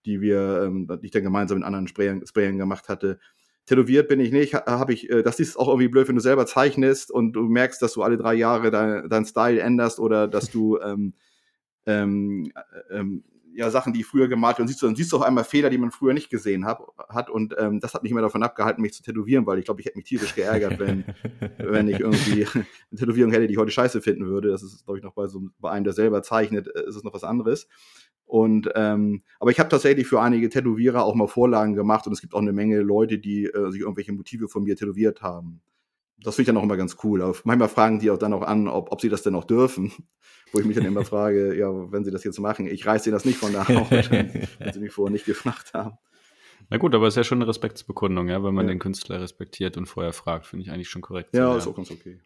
die wir, ähm, ich dann gemeinsam mit anderen Sprayern, Sprayern gemacht hatte. Tätowiert bin ich nicht, habe ich, äh, das ist auch irgendwie blöd, wenn du selber zeichnest und du merkst, dass du alle drei Jahre deinen dein Style änderst oder dass du ähm, ähm, äh, ähm, ja Sachen, die ich früher gemalt habe, und siehst du, dann siehst du auch einmal Fehler, die man früher nicht gesehen hab, hat. Und ähm, das hat mich immer davon abgehalten, mich zu tätowieren, weil ich glaube, ich hätte mich tierisch geärgert, wenn, *laughs* wenn ich irgendwie eine Tätowierung hätte, die ich heute scheiße finden würde. Das ist, glaube ich, noch bei so bei einem, der selber zeichnet, äh, ist es noch was anderes. Und ähm, aber ich habe tatsächlich für einige Tätowierer auch mal Vorlagen gemacht und es gibt auch eine Menge Leute, die äh, sich irgendwelche Motive von mir tätowiert haben das finde ich dann auch immer ganz cool. Aber manchmal fragen die auch dann auch an, ob, ob sie das denn auch dürfen. *laughs* Wo ich mich dann immer frage, ja, wenn sie das jetzt machen, ich reiße ihnen das nicht von der *laughs* Haut, *laughs* wenn sie mich vorher nicht gefragt haben. Na gut, aber es ist ja schon eine Respektsbekundung, ja, wenn man ja. den Künstler respektiert und vorher fragt, finde ich eigentlich schon korrekt. Ja, ist auch ganz okay.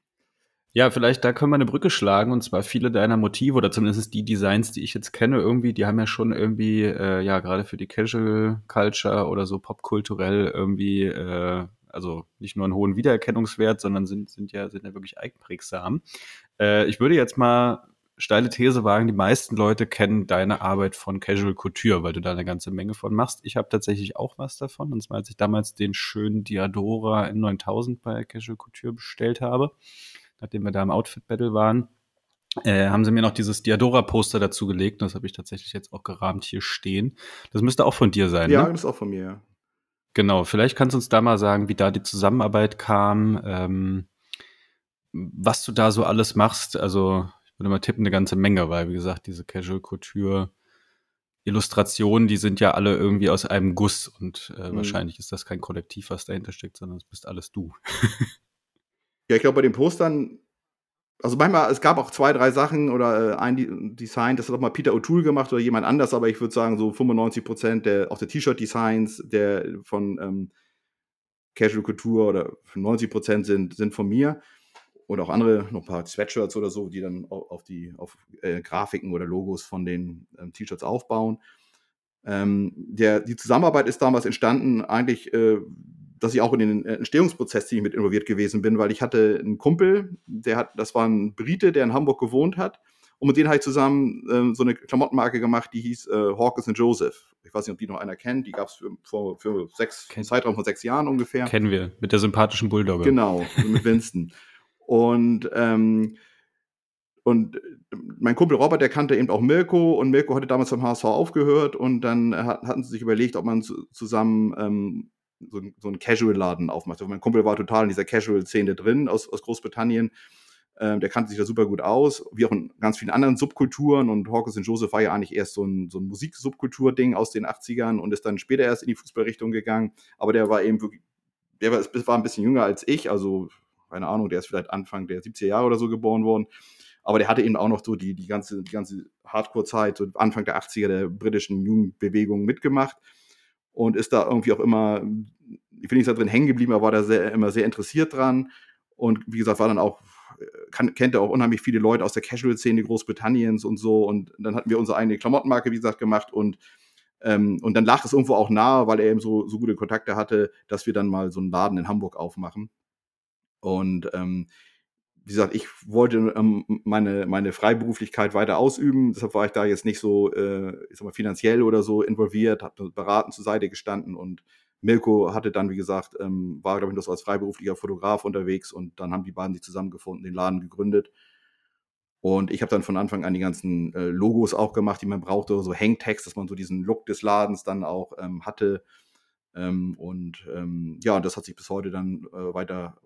Ja, vielleicht da können wir eine Brücke schlagen und zwar viele deiner Motive oder zumindest die Designs, die ich jetzt kenne, irgendwie, die haben ja schon irgendwie, äh, ja, gerade für die Casual Culture oder so popkulturell irgendwie, äh, also nicht nur einen hohen Wiedererkennungswert, sondern sind, sind ja, sind ja wirklich eigenprägsam. Äh, ich würde jetzt mal steile These wagen, die meisten Leute kennen deine Arbeit von Casual Couture, weil du da eine ganze Menge von machst. Ich habe tatsächlich auch was davon. Und zwar, als ich damals den schönen Diadora N9000 bei Casual Couture bestellt habe, nachdem wir da im Outfit Battle waren, äh, haben sie mir noch dieses Diadora-Poster dazu gelegt. Und das habe ich tatsächlich jetzt auch gerahmt hier stehen. Das müsste auch von dir sein, ja, ne? das ist auch von mir, ja. Genau, vielleicht kannst du uns da mal sagen, wie da die Zusammenarbeit kam, ähm, was du da so alles machst. Also würde mal tippen, eine ganze Menge, weil wie gesagt, diese Casual Couture Illustrationen, die sind ja alle irgendwie aus einem Guss und äh, mhm. wahrscheinlich ist das kein Kollektiv, was dahinter steckt, sondern es bist alles du. *laughs* ja, ich glaube, bei den Postern also manchmal, es gab auch zwei, drei Sachen oder äh, ein Design, das hat auch mal Peter O'Toole gemacht oder jemand anders, aber ich würde sagen, so 95 Prozent der, auch der T-Shirt-Designs, der von ähm, Casual Couture oder 90 Prozent sind, sind von mir. Oder auch andere, noch ein paar Sweatshirts oder so, die dann auf die auf äh, Grafiken oder Logos von den ähm, T-Shirts aufbauen. Ähm, der, die Zusammenarbeit ist damals entstanden, eigentlich äh, dass ich auch in den Entstehungsprozess ziemlich mit involviert gewesen bin, weil ich hatte einen Kumpel, der hat, das war ein Brite, der in Hamburg gewohnt hat. Und mit denen habe ich zusammen äh, so eine Klamottenmarke gemacht, die hieß äh, Hawkins and Joseph. Ich weiß nicht, ob die noch einer kennt. Die gab es für, für, sechs, Ken Zeitraum von sechs Jahren ungefähr. Kennen wir, mit der sympathischen Bulldogge. Genau, mit Winston. *laughs* und, ähm, und mein Kumpel Robert, der kannte eben auch Mirko und Mirko hatte damals beim HSV aufgehört und dann hat, hatten sie sich überlegt, ob man zu, zusammen ähm, so, so einen Casual-Laden aufmacht. Also mein Kumpel war total in dieser Casual-Szene drin aus, aus Großbritannien. Ähm, der kannte sich da super gut aus, wie auch in ganz vielen anderen Subkulturen. Und Hawkins und Joseph war ja eigentlich erst so ein, so ein Musik-Subkultur-Ding aus den 80ern und ist dann später erst in die Fußballrichtung gegangen. Aber der war eben wirklich, der war, war ein bisschen jünger als ich, also keine Ahnung, der ist vielleicht Anfang der 70er Jahre oder so geboren worden. Aber der hatte eben auch noch so die, die ganze, die ganze Hardcore-Zeit, so Anfang der 80er der britischen Jugendbewegung mitgemacht und ist da irgendwie auch immer, ich bin nicht da drin hängen geblieben, aber war da sehr, immer sehr interessiert dran. Und wie gesagt, war dann auch, kann, kennt er auch unheimlich viele Leute aus der Casual-Szene Großbritanniens und so. Und dann hatten wir unsere eigene Klamottenmarke, wie gesagt, gemacht und ähm, und dann lag es irgendwo auch nahe, weil er eben so, so gute Kontakte hatte, dass wir dann mal so einen Laden in Hamburg aufmachen. Und ähm, wie gesagt, ich wollte ähm, meine, meine Freiberuflichkeit weiter ausüben. Deshalb war ich da jetzt nicht so, äh, ich sag mal, finanziell oder so involviert, habe beraten zur Seite gestanden und Milko hatte dann, wie gesagt, ähm, war, glaube ich, noch so als freiberuflicher Fotograf unterwegs und dann haben die beiden sich zusammengefunden, den Laden gegründet. Und ich habe dann von Anfang an die ganzen äh, Logos auch gemacht, die man brauchte, so Hangtags, dass man so diesen Look des Ladens dann auch ähm, hatte. Ähm, und ähm, ja, das hat sich bis heute dann äh, weiter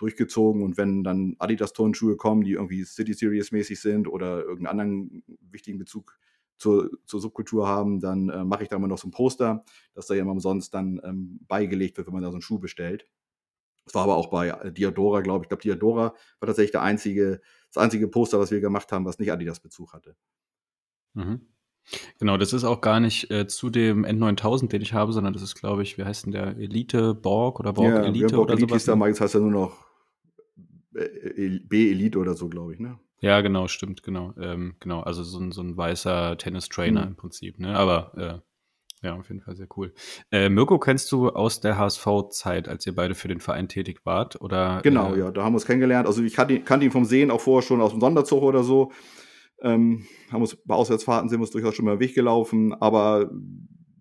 durchgezogen und wenn dann Adidas Turnschuhe kommen, die irgendwie City Series mäßig sind oder irgendeinen anderen wichtigen Bezug zur, zur Subkultur haben, dann äh, mache ich da immer noch so ein Poster, das da ja immer umsonst dann ähm, beigelegt wird, wenn man da so einen Schuh bestellt. Das war aber auch bei äh, Diadora, glaube ich. Ich glaube, Diadora war tatsächlich der einzige, das einzige Poster, was wir gemacht haben, was nicht Adidas Bezug hatte. Mhm. Genau, das ist auch gar nicht äh, zu dem N9000, den ich habe, sondern das ist, glaube ich, wie heißt denn der? Elite Borg oder Borg ja, Elite Borg oder Elite sowas? Ist da mal, jetzt heißt er nur noch B-Elite oder so, glaube ich, ne? Ja, genau, stimmt, genau. Ähm, genau, also so ein, so ein weißer Tennis-Trainer mhm. im Prinzip, ne? Aber äh, ja, auf jeden Fall sehr cool. Äh, Mirko kennst du aus der HSV-Zeit, als ihr beide für den Verein tätig wart? Oder, genau, äh, ja, da haben wir uns kennengelernt. Also ich kannte ihn, kannte ihn vom Sehen auch vorher schon aus dem Sonderzug oder so. Ähm, haben uns bei Auswärtsfahrten sind wir uns durchaus schon mal Weg gelaufen, aber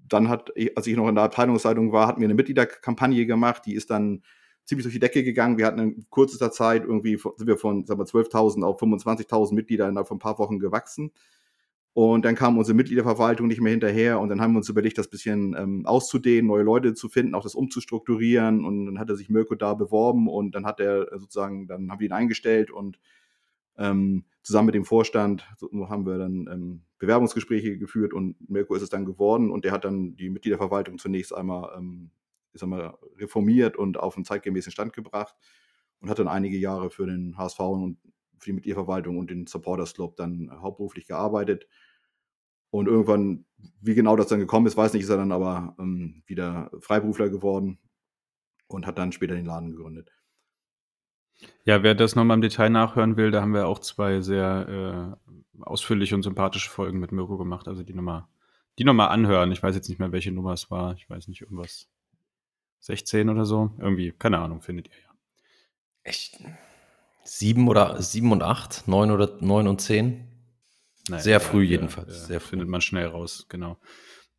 dann hat, als ich noch in der Abteilungsleitung war, hatten wir eine Mitgliederkampagne gemacht, die ist dann ziemlich durch die Decke gegangen. Wir hatten in kürzester Zeit irgendwie, sind wir von 12.000 auf 25.000 Mitglieder innerhalb von ein paar Wochen gewachsen. Und dann kam unsere Mitgliederverwaltung nicht mehr hinterher und dann haben wir uns überlegt, das bisschen ähm, auszudehnen, neue Leute zu finden, auch das umzustrukturieren. Und dann hat er sich Mirko da beworben und dann hat er sozusagen, dann haben wir ihn eingestellt und ähm, zusammen mit dem Vorstand so haben wir dann ähm, Bewerbungsgespräche geführt und Mirko ist es dann geworden und der hat dann die Mitgliederverwaltung zunächst einmal ähm, ich sag mal, reformiert und auf einen zeitgemäßen Stand gebracht und hat dann einige Jahre für den HSV und für die Mitgliederverwaltung und den Supporters Club dann hauptberuflich gearbeitet. Und irgendwann, wie genau das dann gekommen ist, weiß nicht, ist er dann aber ähm, wieder Freiberufler geworden und hat dann später den Laden gegründet. Ja, wer das nochmal im Detail nachhören will, da haben wir auch zwei sehr äh, ausführliche und sympathische Folgen mit Mirko gemacht. Also die nochmal die noch anhören. Ich weiß jetzt nicht mehr, welche Nummer es war. Ich weiß nicht, irgendwas 16 oder so. Irgendwie, keine Ahnung, findet ihr ja. Echt? Sieben oder sieben und acht, neun oder neun und zehn? Naja, sehr früh ja, jedenfalls. Ja, sehr früh. Findet man schnell raus, genau.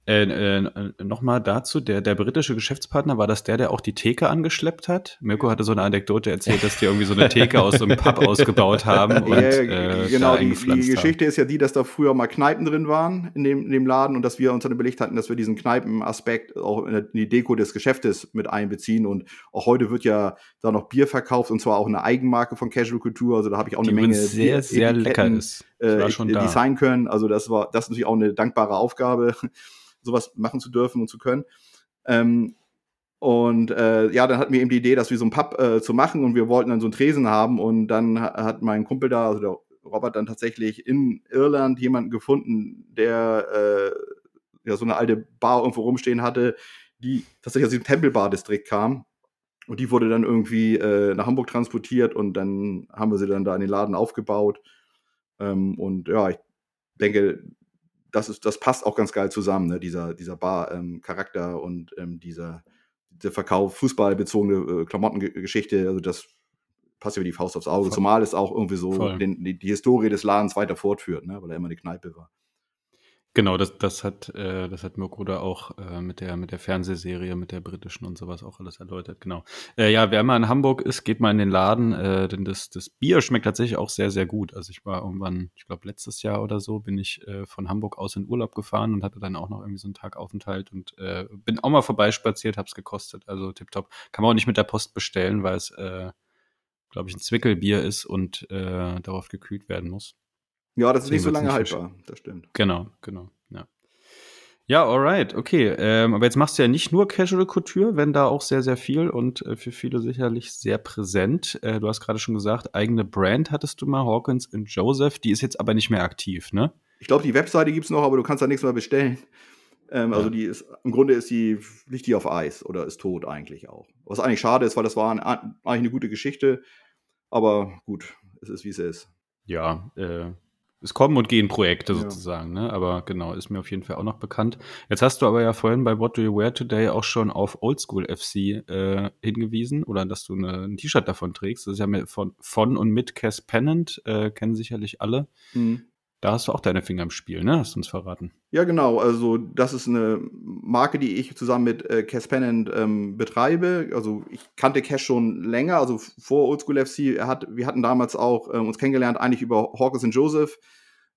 Äh, äh, Nochmal dazu, der, der britische Geschäftspartner, war das der, der auch die Theke angeschleppt hat? Mirko hatte so eine Anekdote erzählt, dass die irgendwie so eine Theke aus so einem Pub *laughs* ausgebaut haben. Und, ja, äh, genau, die, die Geschichte ist ja die, dass da früher mal Kneipen drin waren in dem, in dem Laden und dass wir uns dann überlegt hatten, dass wir diesen Kneipenaspekt auch in die Deko des Geschäftes mit einbeziehen. Und auch heute wird ja da noch Bier verkauft und zwar auch eine Eigenmarke von Casual Kultur. Also da habe ich auch die eine Menge sehr, Bier sehr lecker ist. Äh, designen können. Also das war das ist natürlich auch eine dankbare Aufgabe sowas machen zu dürfen und zu können. Ähm, und äh, ja, dann hatten wir eben die Idee, dass wir so ein Pub äh, zu machen und wir wollten dann so einen Tresen haben und dann hat mein Kumpel da, also der Robert, dann tatsächlich in Irland jemanden gefunden, der äh, ja so eine alte Bar irgendwo rumstehen hatte, die tatsächlich aus dem Tempelbar-Distrikt kam. Und die wurde dann irgendwie äh, nach Hamburg transportiert und dann haben wir sie dann da in den Laden aufgebaut. Ähm, und ja, ich denke, das, ist, das passt auch ganz geil zusammen, ne? dieser, dieser Bar-Charakter ähm, und ähm, dieser, der Verkauf, fußballbezogene äh, Klamottengeschichte, also das passt ja wie die Faust aufs Auge, Voll. zumal es auch irgendwie so den, die, die, Historie des Ladens weiter fortführt, ne? weil er immer eine Kneipe war. Genau, das, das hat, äh, das hat Mirko da auch äh, mit der, mit der Fernsehserie, mit der britischen und sowas auch alles erläutert, genau. Äh, ja, wer mal in Hamburg ist, geht mal in den Laden, äh, denn das, das Bier schmeckt tatsächlich auch sehr, sehr gut. Also ich war irgendwann, ich glaube letztes Jahr oder so, bin ich äh, von Hamburg aus in Urlaub gefahren und hatte dann auch noch irgendwie so einen Tag Aufenthalt und äh, bin auch mal vorbeispaziert, hab's gekostet, also tipptopp. Kann man auch nicht mit der Post bestellen, weil es, äh, glaube ich, ein Zwickelbier ist und äh, darauf gekühlt werden muss. Ja, das ist nicht so lange haltbar, das stimmt. Genau, genau, ja. Ja, alright, okay. Ähm, aber jetzt machst du ja nicht nur Casual Couture, wenn da auch sehr, sehr viel und äh, für viele sicherlich sehr präsent. Äh, du hast gerade schon gesagt, eigene Brand hattest du mal, Hawkins und Joseph, die ist jetzt aber nicht mehr aktiv, ne? Ich glaube, die Webseite gibt es noch, aber du kannst da nichts mehr bestellen. Ähm, also ja. Also die ist, im Grunde ist die, liegt die auf Eis oder ist tot eigentlich auch. Was eigentlich schade ist, weil das war ein, eigentlich eine gute Geschichte. Aber gut, es ist wie es ist. Ja, äh, es kommen und gehen Projekte ja. sozusagen, ne? Aber genau, ist mir auf jeden Fall auch noch bekannt. Jetzt hast du aber ja vorhin bei What Do You Wear Today auch schon auf Oldschool FC äh, hingewiesen oder dass du eine, ein T-Shirt davon trägst. Das ist ja von, von und mit Cass Pennant, äh, kennen sicherlich alle. Mhm. Da hast du auch deine Finger im Spiel, ne? Hast du uns verraten. Ja, genau. Also, das ist eine Marke, die ich zusammen mit äh, Cass Pennant ähm, betreibe. Also, ich kannte Cass schon länger, also vor Oldschool FC. Er hat, wir hatten damals auch ähm, uns kennengelernt, eigentlich über Hawkins und Joseph,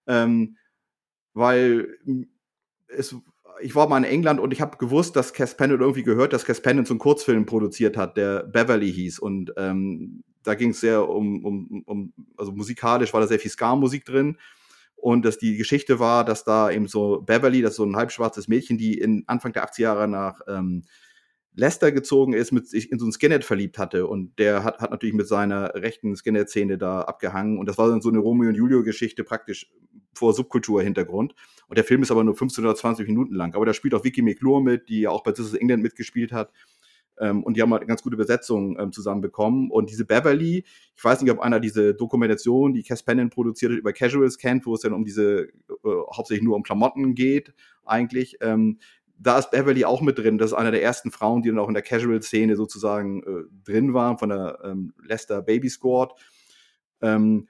ähm, weil es, ich war mal in England und ich habe gewusst, dass Cass Pennant irgendwie gehört, dass Cass Pennant so einen Kurzfilm produziert hat, der Beverly hieß. Und ähm, da ging es sehr um, um, um, also musikalisch war da sehr viel Ska-Musik drin. Und dass die Geschichte war, dass da eben so Beverly, das ist so ein halbschwarzes Mädchen, die in Anfang der 80er Jahre nach ähm, Leicester gezogen ist, mit sich in so einen Skinhead verliebt hatte. Und der hat, hat natürlich mit seiner rechten Skinhead-Szene da abgehangen. Und das war dann so eine Romeo und Julio-Geschichte praktisch vor Subkultur-Hintergrund. Und der Film ist aber nur 15 oder 20 Minuten lang. Aber da spielt auch Vicky McClure mit, die ja auch bei This is England mitgespielt hat. Ähm, und die haben halt ganz gute Besetzung ähm, zusammenbekommen. Und diese Beverly, ich weiß nicht, ob einer diese Dokumentation, die Cass Pennon produziert hat, über Casuals kennt, wo es dann um diese, äh, hauptsächlich nur um Klamotten geht, eigentlich. Ähm, da ist Beverly auch mit drin. Das ist einer der ersten Frauen, die dann auch in der Casual-Szene sozusagen äh, drin waren, von der ähm, Leicester Baby Squad. Ähm,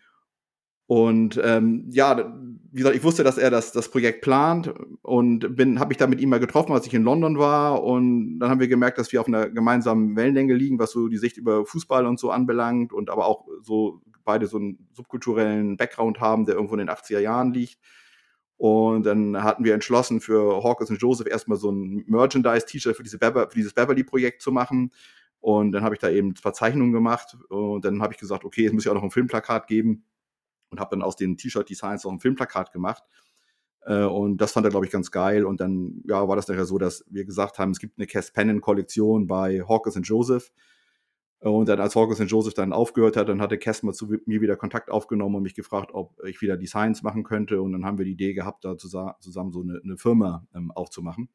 und ähm, ja, wie gesagt, ich wusste, dass er das, das Projekt plant und bin, habe mich da mit ihm mal getroffen, als ich in London war. Und dann haben wir gemerkt, dass wir auf einer gemeinsamen Wellenlänge liegen, was so die Sicht über Fußball und so anbelangt und aber auch so beide so einen subkulturellen Background haben, der irgendwo in den 80er Jahren liegt. Und dann hatten wir entschlossen, für Hawkins und Joseph erstmal so ein Merchandise-T-Shirt für, diese für dieses Beverly-Projekt zu machen. Und dann habe ich da eben ein paar Zeichnungen gemacht. Und dann habe ich gesagt, okay, es muss ja auch noch ein Filmplakat geben und habe dann aus den T-Shirt-Designs auch ein Filmplakat gemacht. Äh, und das fand er, glaube ich, ganz geil. Und dann ja, war das nachher so, dass wir gesagt haben, es gibt eine Cass Pennon-Kollektion bei Hawkins Joseph. Und dann, als Hawkins Joseph dann aufgehört hat, dann hatte Kessmer zu mir wieder Kontakt aufgenommen und mich gefragt, ob ich wieder Designs machen könnte. Und dann haben wir die Idee gehabt, da zusammen so eine, eine Firma ähm, aufzumachen.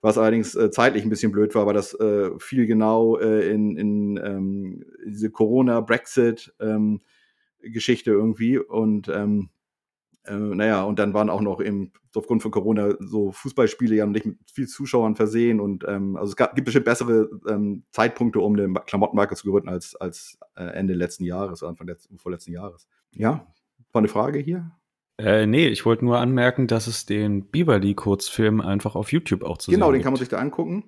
Was allerdings äh, zeitlich ein bisschen blöd war, weil das äh, fiel genau äh, in, in ähm, diese Corona-Brexit-Geschichte ähm, irgendwie. Und ähm, äh, naja, und dann waren auch noch im, aufgrund von Corona so Fußballspiele ja nicht mit viel Zuschauern versehen und ähm, also es gab, gibt bestimmt bessere ähm, Zeitpunkte, um eine Klamottenmarke zu gründen als, als äh, Ende letzten Jahres, Anfang letzten, vorletzten Jahres. Ja, war eine Frage hier? Äh, nee, ich wollte nur anmerken, dass es den Beaverly-Kurzfilm einfach auf YouTube auch zu genau, sehen Genau, den kann man sich da angucken.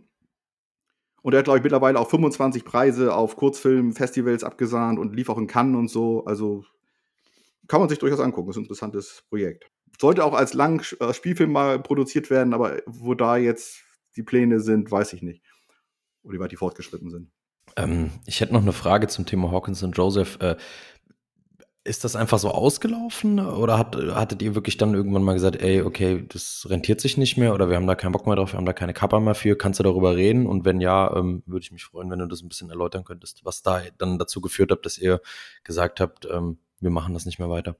Und er hat, glaube ich, mittlerweile auch 25 Preise auf Kurzfilmfestivals abgesahnt und lief auch in Cannes und so. Also kann man sich durchaus angucken. Das ist ein interessantes Projekt. Sollte auch als lang äh, Spielfilm mal produziert werden, aber wo da jetzt die Pläne sind, weiß ich nicht. Oder wie weit die fortgeschritten sind. Ähm, ich hätte noch eine Frage zum Thema Hawkins und Joseph. Äh, ist das einfach so ausgelaufen oder hat, hattet ihr wirklich dann irgendwann mal gesagt, ey, okay, das rentiert sich nicht mehr oder wir haben da keinen Bock mehr drauf, wir haben da keine Kappa mehr für, kannst du darüber reden? Und wenn ja, ähm, würde ich mich freuen, wenn du das ein bisschen erläutern könntest, was da dann dazu geführt hat, dass ihr gesagt habt, ähm, wir machen das nicht mehr weiter.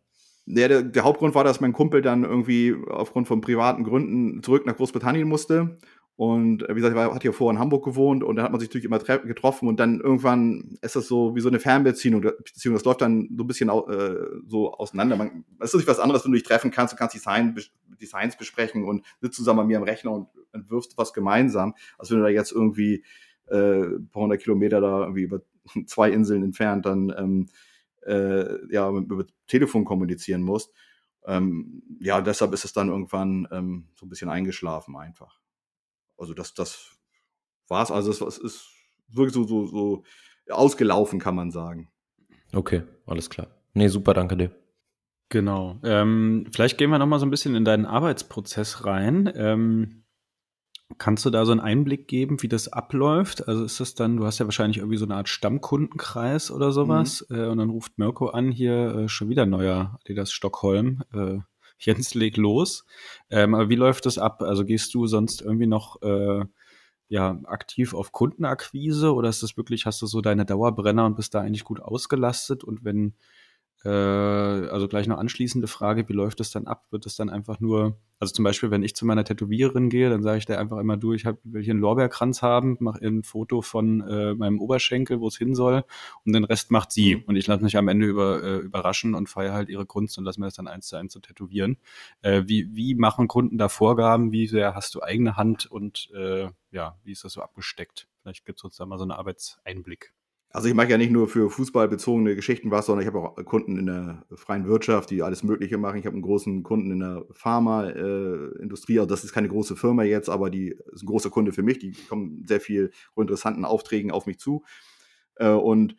Ja, der, der, Hauptgrund war, dass mein Kumpel dann irgendwie aufgrund von privaten Gründen zurück nach Großbritannien musste. Und äh, wie gesagt, er hat ja vorher in Hamburg gewohnt und da hat man sich natürlich immer getroffen und dann irgendwann ist das so wie so eine Fernbeziehung. Beziehung, das läuft dann so ein bisschen äh, so auseinander. Man, das ist nicht was anderes, wenn du dich treffen kannst, du kannst Design, Designs besprechen und sitzt zusammen bei mir am Rechner und entwirfst was gemeinsam. Also wenn du da jetzt irgendwie äh, ein paar hundert Kilometer da irgendwie über *laughs* zwei Inseln entfernt dann ähm, äh, ja, über Telefon kommunizieren musst. Ähm, ja, deshalb ist es dann irgendwann ähm, so ein bisschen eingeschlafen einfach. Also das, das war es. Also es, ist wirklich so, so, so ausgelaufen, kann man sagen. Okay, alles klar. Nee, super, danke dir. Genau. Ähm, vielleicht gehen wir noch mal so ein bisschen in deinen Arbeitsprozess rein. Ähm, Kannst du da so einen Einblick geben, wie das abläuft? Also ist das dann, du hast ja wahrscheinlich irgendwie so eine Art Stammkundenkreis oder sowas mhm. äh, und dann ruft Mirko an, hier äh, schon wieder neuer Adidas Stockholm, äh, *laughs* Jens leg los. Ähm, aber wie läuft das ab? Also gehst du sonst irgendwie noch äh, ja, aktiv auf Kundenakquise oder ist das wirklich, hast du so deine Dauerbrenner und bist da eigentlich gut ausgelastet und wenn also gleich noch anschließende Frage, wie läuft das dann ab? Wird es dann einfach nur, also zum Beispiel, wenn ich zu meiner Tätowiererin gehe, dann sage ich der einfach immer, du, ich hab, will hier einen Lorbeerkranz haben, mache ein Foto von äh, meinem Oberschenkel, wo es hin soll und den Rest macht sie. Und ich lasse mich am Ende über, äh, überraschen und feiere halt ihre Kunst und lasse mir das dann eins zu eins zu tätowieren. Äh, wie, wie machen Kunden da Vorgaben? Wie sehr hast du eigene Hand und äh, ja, wie ist das so abgesteckt? Vielleicht gibt es uns da mal so einen Arbeitseinblick. Also ich mache ja nicht nur für Fußball bezogene Geschichten was, sondern ich habe auch Kunden in der freien Wirtschaft, die alles Mögliche machen. Ich habe einen großen Kunden in der Pharmaindustrie. Also das ist keine große Firma jetzt, aber die ist ein großer Kunde für mich. Die kommen sehr viel interessanten Aufträgen auf mich zu. Äh, und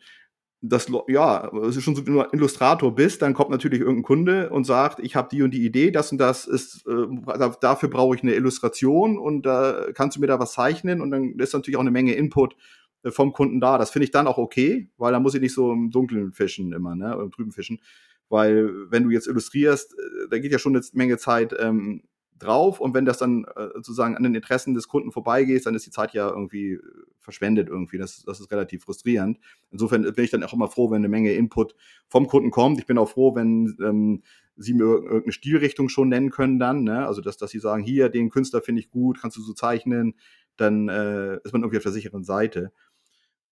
das, ja, es ist schon so, wenn du Illustrator bist, dann kommt natürlich irgendein Kunde und sagt, ich habe die und die Idee, das und das ist, äh, dafür brauche ich eine Illustration und da äh, kannst du mir da was zeichnen und dann ist natürlich auch eine Menge Input vom Kunden da. Das finde ich dann auch okay, weil da muss ich nicht so im Dunkeln fischen immer, ne, oder drüben fischen. Weil wenn du jetzt illustrierst, äh, da geht ja schon eine Menge Zeit ähm, drauf und wenn das dann äh, sozusagen an den Interessen des Kunden vorbeigeht, dann ist die Zeit ja irgendwie äh, verschwendet irgendwie. Das, das ist relativ frustrierend. Insofern bin ich dann auch immer froh, wenn eine Menge Input vom Kunden kommt. Ich bin auch froh, wenn ähm, sie mir irgendeine Stilrichtung schon nennen können dann. Ne? Also dass, dass sie sagen, hier, den Künstler finde ich gut, kannst du so zeichnen, dann äh, ist man irgendwie auf der sicheren Seite.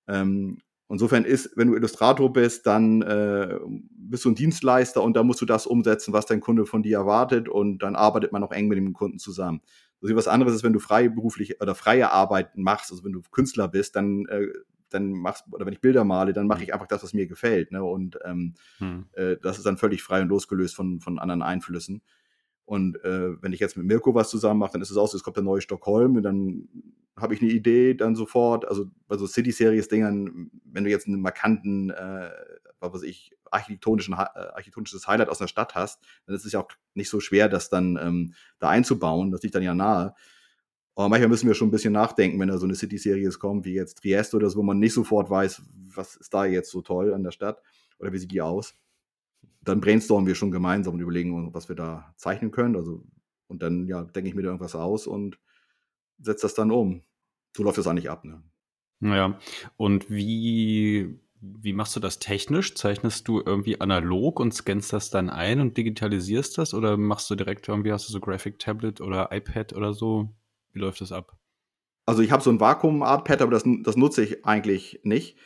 Ähm, insofern ist, wenn du Illustrator bist, dann äh, bist du ein Dienstleister und da musst du das umsetzen, was dein Kunde von dir erwartet und dann arbeitet man auch eng mit dem Kunden zusammen. Also was anderes ist, wenn du freiberuflich oder freie Arbeiten machst, also wenn du Künstler bist, dann äh, dann machst oder wenn ich Bilder male, dann mache hm. ich einfach das, was mir gefällt. Ne? Und ähm, hm. äh, das ist dann völlig frei und losgelöst von, von anderen Einflüssen. Und äh, wenn ich jetzt mit Mirko was zusammen mache, dann ist es auch so, es kommt der neue Stockholm und dann habe ich eine Idee dann sofort. Also bei so City-Series-Dingern, wenn du jetzt einen markanten, äh, was weiß ich, architektonischen, äh, architektonisches Highlight aus der Stadt hast, dann ist es ja auch nicht so schwer, das dann ähm, da einzubauen. Das liegt dann ja nahe. Aber manchmal müssen wir schon ein bisschen nachdenken, wenn da so eine City-Serie kommt, wie jetzt Trieste oder so, wo man nicht sofort weiß, was ist da jetzt so toll an der Stadt oder wie sieht die aus dann brainstormen wir schon gemeinsam und überlegen, was wir da zeichnen können. Also, und dann, ja, denke ich mir da irgendwas aus und setze das dann um. So läuft das eigentlich ab, ne? Ja, und wie, wie machst du das technisch? Zeichnest du irgendwie analog und scannst das dann ein und digitalisierst das? Oder machst du direkt irgendwie, hast du so Graphic Tablet oder iPad oder so? Wie läuft das ab? Also ich habe so ein Vakuum-Art-Pad, aber das, das nutze ich eigentlich nicht,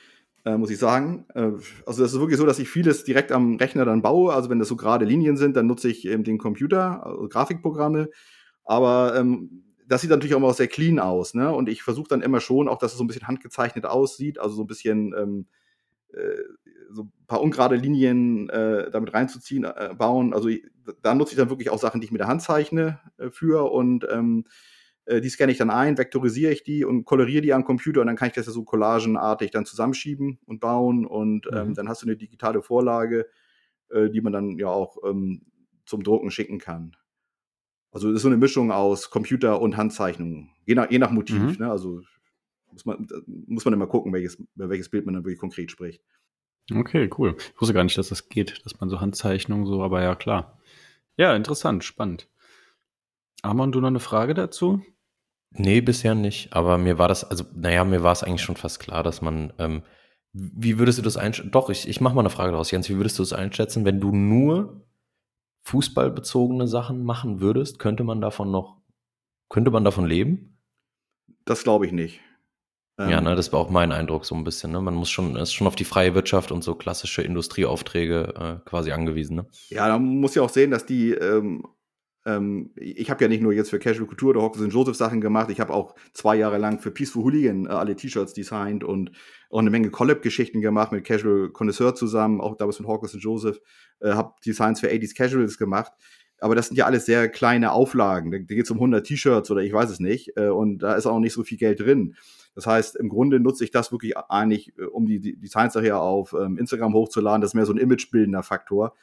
äh, muss ich sagen. Äh, also das ist wirklich so, dass ich vieles direkt am Rechner dann baue. Also wenn das so gerade Linien sind, dann nutze ich eben den Computer, also Grafikprogramme. Aber ähm, das sieht natürlich auch immer sehr clean aus, ne? Und ich versuche dann immer schon, auch dass es so ein bisschen handgezeichnet aussieht, also so ein bisschen ähm, äh, so ein paar ungerade Linien äh, damit reinzuziehen, äh, bauen. Also da nutze ich dann wirklich auch Sachen, die ich mit der Hand zeichne äh, für und ähm, äh, die scanne ich dann ein, vektorisiere ich die und koloriere die am Computer und dann kann ich das ja so collagenartig dann zusammenschieben und bauen und ähm, mhm. dann hast du eine digitale Vorlage, die man dann ja auch ähm, zum Drucken schicken kann. Also das ist so eine Mischung aus Computer und Handzeichnung, je nach, je nach Motiv. Mhm. Ne? Also muss man, muss man immer gucken, welches, über welches Bild man dann wirklich konkret spricht. Okay, cool. Ich wusste gar nicht, dass das geht, dass man so Handzeichnungen so, aber ja, klar. Ja, interessant, spannend. Amon, du noch eine Frage dazu? Nee, bisher nicht. Aber mir war das, also, naja, mir war es eigentlich schon fast klar, dass man, ähm, wie würdest du das einschätzen? Doch, ich, ich mache mal eine Frage daraus, Jens. Wie würdest du das einschätzen, wenn du nur fußballbezogene Sachen machen würdest, könnte man davon noch, könnte man davon leben? Das glaube ich nicht. ja, ähm, ne, das war auch mein Eindruck so ein bisschen. Ne? Man muss schon, ist schon auf die freie Wirtschaft und so klassische Industrieaufträge äh, quasi angewiesen. Ne? Ja, da muss ja auch sehen, dass die ähm, ähm, ich habe ja nicht nur jetzt für Casual Couture oder Hawkins Joseph Sachen gemacht, ich habe auch zwei Jahre lang für Peaceful Hooligan äh, alle T-Shirts designt und auch eine Menge Collab-Geschichten gemacht mit Casual Connoisseur zusammen, auch damals mit Hawkins Joseph, äh, habe Designs für 80s Casuals gemacht. Aber das sind ja alles sehr kleine Auflagen. Da, da geht es um 100 T-Shirts oder ich weiß es nicht. Äh, und da ist auch nicht so viel Geld drin. Das heißt, im Grunde nutze ich das wirklich eigentlich, äh, um die, die Designs nachher auf ähm, Instagram hochzuladen. Das ist mehr so ein imagebildender Faktor.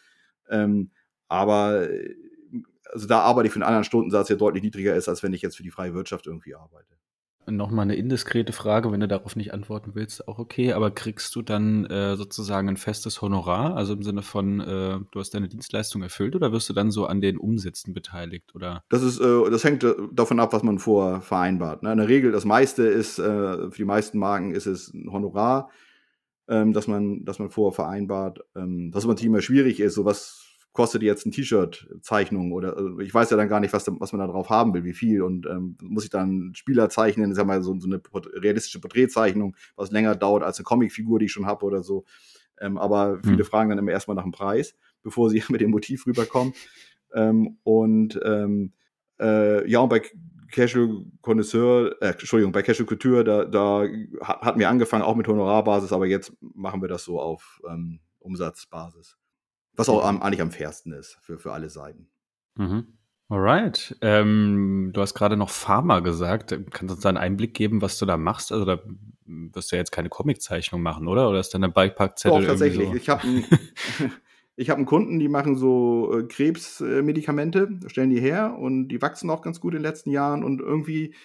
Ähm, aber äh, also da arbeite ich für einen anderen Stundensatz, der deutlich niedriger ist, als wenn ich jetzt für die freie Wirtschaft irgendwie arbeite. Nochmal eine indiskrete Frage, wenn du darauf nicht antworten willst, auch okay, aber kriegst du dann äh, sozusagen ein festes Honorar, also im Sinne von, äh, du hast deine Dienstleistung erfüllt oder wirst du dann so an den Umsätzen beteiligt? Oder? Das, ist, äh, das hängt äh, davon ab, was man vor vereinbart. Ne? In der Regel, das meiste ist, äh, für die meisten Marken ist es ein Honorar, ähm, dass, man, dass man vorher vereinbart, ähm, dass es natürlich immer schwierig ist, so was kostet jetzt ein T-Shirt-Zeichnung oder äh, ich weiß ja dann gar nicht, was, was man da drauf haben will, wie viel und ähm, muss ich dann Spieler zeichnen, sag mal so, so eine realistische Porträtzeichnung, was länger dauert als eine Comicfigur, die ich schon habe oder so. Ähm, aber viele hm. fragen dann immer erstmal nach dem Preis, bevor sie *laughs* mit dem Motiv rüberkommen. Ähm, und ähm, äh, ja, und bei Casual Connoisseur, äh, Entschuldigung, bei Casual Couture, da, da hatten wir angefangen auch mit Honorarbasis, aber jetzt machen wir das so auf ähm, Umsatzbasis. Was auch am, eigentlich am fairsten ist für, für alle Seiten. Mhm. Alright. Ähm, du hast gerade noch Pharma gesagt. Kannst du uns da einen Einblick geben, was du da machst? Also da wirst du ja jetzt keine Comiczeichnung machen, oder? Oder ist dann ein Bikepackzettel? Doch, tatsächlich. So? Ich habe einen, hab *laughs* einen *laughs* Kunden, die machen so äh, Krebsmedikamente, stellen die her und die wachsen auch ganz gut in den letzten Jahren und irgendwie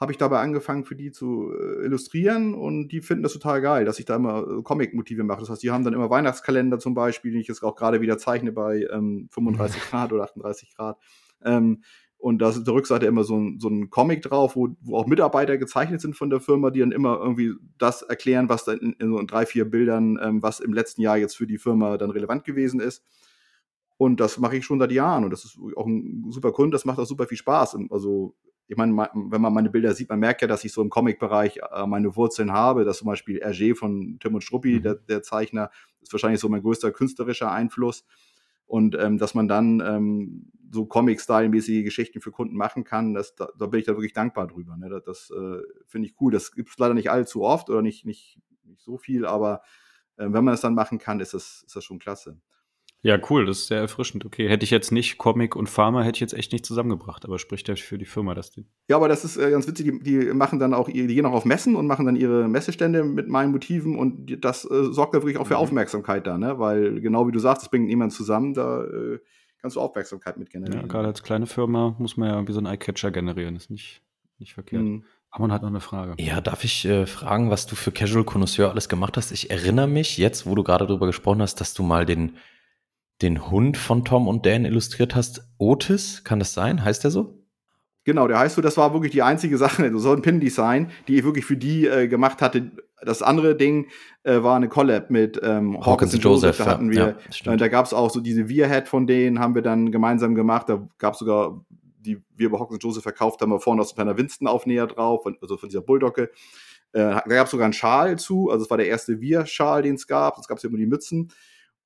habe ich dabei angefangen, für die zu äh, illustrieren und die finden das total geil, dass ich da immer äh, Comic-Motive mache. Das heißt, die haben dann immer Weihnachtskalender zum Beispiel, den ich jetzt auch gerade wieder zeichne bei ähm, 35 Grad oder 38 Grad. Ähm, und da ist auf der Rückseite immer so ein, so ein Comic drauf, wo, wo auch Mitarbeiter gezeichnet sind von der Firma, die dann immer irgendwie das erklären, was dann in, in so drei, vier Bildern, ähm, was im letzten Jahr jetzt für die Firma dann relevant gewesen ist. Und das mache ich schon seit Jahren und das ist auch ein super Kunde, das macht auch super viel Spaß. Also ich meine, wenn man meine Bilder sieht, man merkt ja, dass ich so im Comic-Bereich äh, meine Wurzeln habe, dass zum Beispiel Hergé von Tim und Struppi, mhm. der, der, Zeichner, ist wahrscheinlich so mein größter künstlerischer Einfluss. Und ähm, dass man dann ähm, so Comic-Style-mäßige Geschichten für Kunden machen kann, das, da, da, bin ich da wirklich dankbar drüber. Ne? Das, das äh, finde ich cool. Das gibt es leider nicht allzu oft oder nicht, nicht, nicht so viel, aber äh, wenn man es dann machen kann, ist das, ist das schon klasse. Ja, cool, das ist sehr erfrischend. Okay, hätte ich jetzt nicht Comic und Pharma, hätte ich jetzt echt nicht zusammengebracht, aber spricht ja für die Firma das Ding. Ja, aber das ist äh, ganz witzig, die, die, machen dann auch, die gehen auch auf Messen und machen dann ihre Messestände mit meinen Motiven und das äh, sorgt da wirklich auch für mhm. Aufmerksamkeit da, ne? Weil genau wie du sagst, es bringt niemand zusammen, da äh, kannst du Aufmerksamkeit mit generieren. Ja, gerade als kleine Firma muss man ja wie so ein Eyecatcher generieren, ist nicht, nicht verkehrt. Mhm. Amon hat noch eine Frage. Ja, darf ich äh, fragen, was du für Casual Connoisseur alles gemacht hast? Ich erinnere mich jetzt, wo du gerade darüber gesprochen hast, dass du mal den den Hund von Tom und Dan illustriert hast. Otis, kann das sein? Heißt der so? Genau, der heißt so, das war wirklich die einzige Sache, *laughs* so ein Pin-Design, die ich wirklich für die äh, gemacht hatte. Das andere Ding äh, war eine Collab mit ähm, Hawkins, Hawkins und Joseph. Da hatten wir, ja, äh, da gab es auch so diese Wir-Head von denen, haben wir dann gemeinsam gemacht. Da gab es sogar, die wir bei Hawkins und Joseph verkauft haben, wir vorne aus so ein kleiner Winston-Aufnäher drauf, also von dieser Bulldogge. Äh, da gab es sogar einen Schal zu, also es war der erste Wir-Schal, den es gab. Es gab ja immer die Mützen.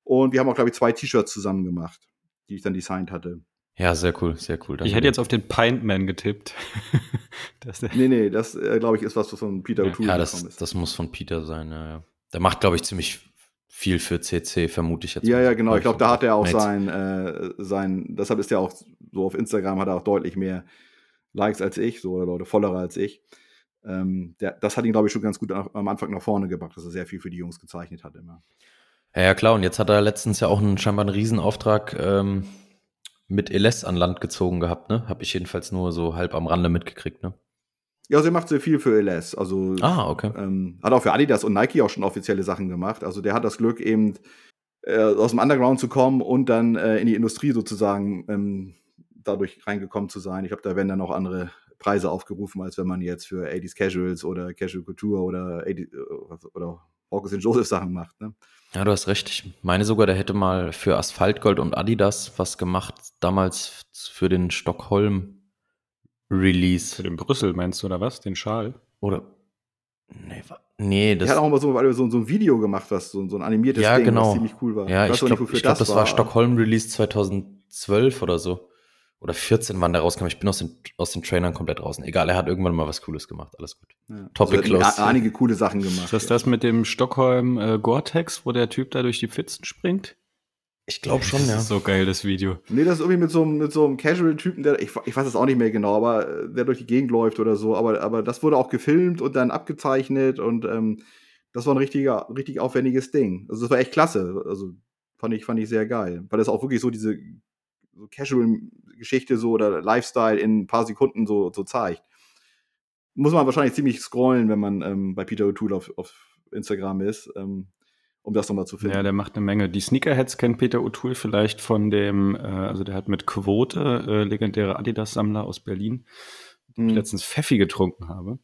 Und wir haben auch, glaube ich, zwei T-Shirts zusammen gemacht, die ich dann designt hatte. Ja, sehr cool, sehr cool. Danke. Ich hätte jetzt auf den Pintman getippt. *laughs* das, nee, nee, das äh, glaube ich ist was, was von Peter O'Toole ja, das, ist. das muss von Peter sein, ja, ja. Der macht, glaube ich, ziemlich viel für CC, vermute ich jetzt. Ja, ja, genau. Ich glaube, da hat er auch sein, äh, sein, deshalb ist er auch so auf Instagram hat er auch deutlich mehr Likes als ich, so oder Leute vollere als ich. Ähm, der, das hat ihn, glaube ich, schon ganz gut am Anfang nach vorne gebracht, dass er sehr viel für die Jungs gezeichnet hat immer. Ja, klar. Und jetzt hat er letztens ja auch einen, scheinbar einen Riesenauftrag ähm, mit Eles an Land gezogen gehabt, ne? Habe ich jedenfalls nur so halb am Rande mitgekriegt, ne? Ja, sie macht sehr viel für Eles. Also ah, okay. Ähm, hat auch für Adidas und Nike auch schon offizielle Sachen gemacht. Also der hat das Glück eben äh, aus dem Underground zu kommen und dann äh, in die Industrie sozusagen ähm, dadurch reingekommen zu sein. Ich glaube, da werden dann auch andere Preise aufgerufen, als wenn man jetzt für 80s Casuals oder Casual Couture oder, 80, äh, oder Hawkins Joseph Sachen macht. Ne? Ja, du hast recht. Ich meine sogar, der hätte mal für Asphaltgold und Adidas was gemacht, damals für den Stockholm Release. Für den Brüssel meinst du, oder was? Den Schal? Oder. Nee, nee das. Er hat auch mal so, so, so ein Video gemacht, was so, so ein animiertes ja, Ding, genau. was ziemlich cool war. Ja, ich, ich glaube, glaub, das, war, war Stockholm Release 2012 oder so oder 14, wann der rauskam. Ich bin aus den, aus den Trainern komplett draußen. Egal, er hat irgendwann mal was Cooles gemacht. Alles gut. Ja. Topic also close. Einige coole Sachen gemacht. Ist das ja. das mit dem Stockholm äh, Gore-Tex, wo der Typ da durch die Pfützen springt? Ich glaube schon, das ja. Das ist so geil, das Video. Nee, das ist irgendwie mit so einem, mit so einem Casual-Typen, der, ich, ich weiß es auch nicht mehr genau, aber äh, der durch die Gegend läuft oder so. Aber, aber das wurde auch gefilmt und dann abgezeichnet und ähm, das war ein richtiger, richtig aufwendiges Ding. Also das war echt klasse. Also fand ich, fand ich sehr geil. Weil das auch wirklich so diese so Casual-Geschichte so oder Lifestyle in ein paar Sekunden so, so zeigt. Muss man wahrscheinlich ziemlich scrollen, wenn man ähm, bei Peter O'Toole auf, auf Instagram ist, ähm, um das nochmal zu finden. Ja, der macht eine Menge. Die Sneakerheads kennt Peter O'Toole vielleicht von dem, äh, also der hat mit Quote, äh, legendäre Adidas-Sammler aus Berlin, mhm. ich letztens Pfeffi getrunken habe.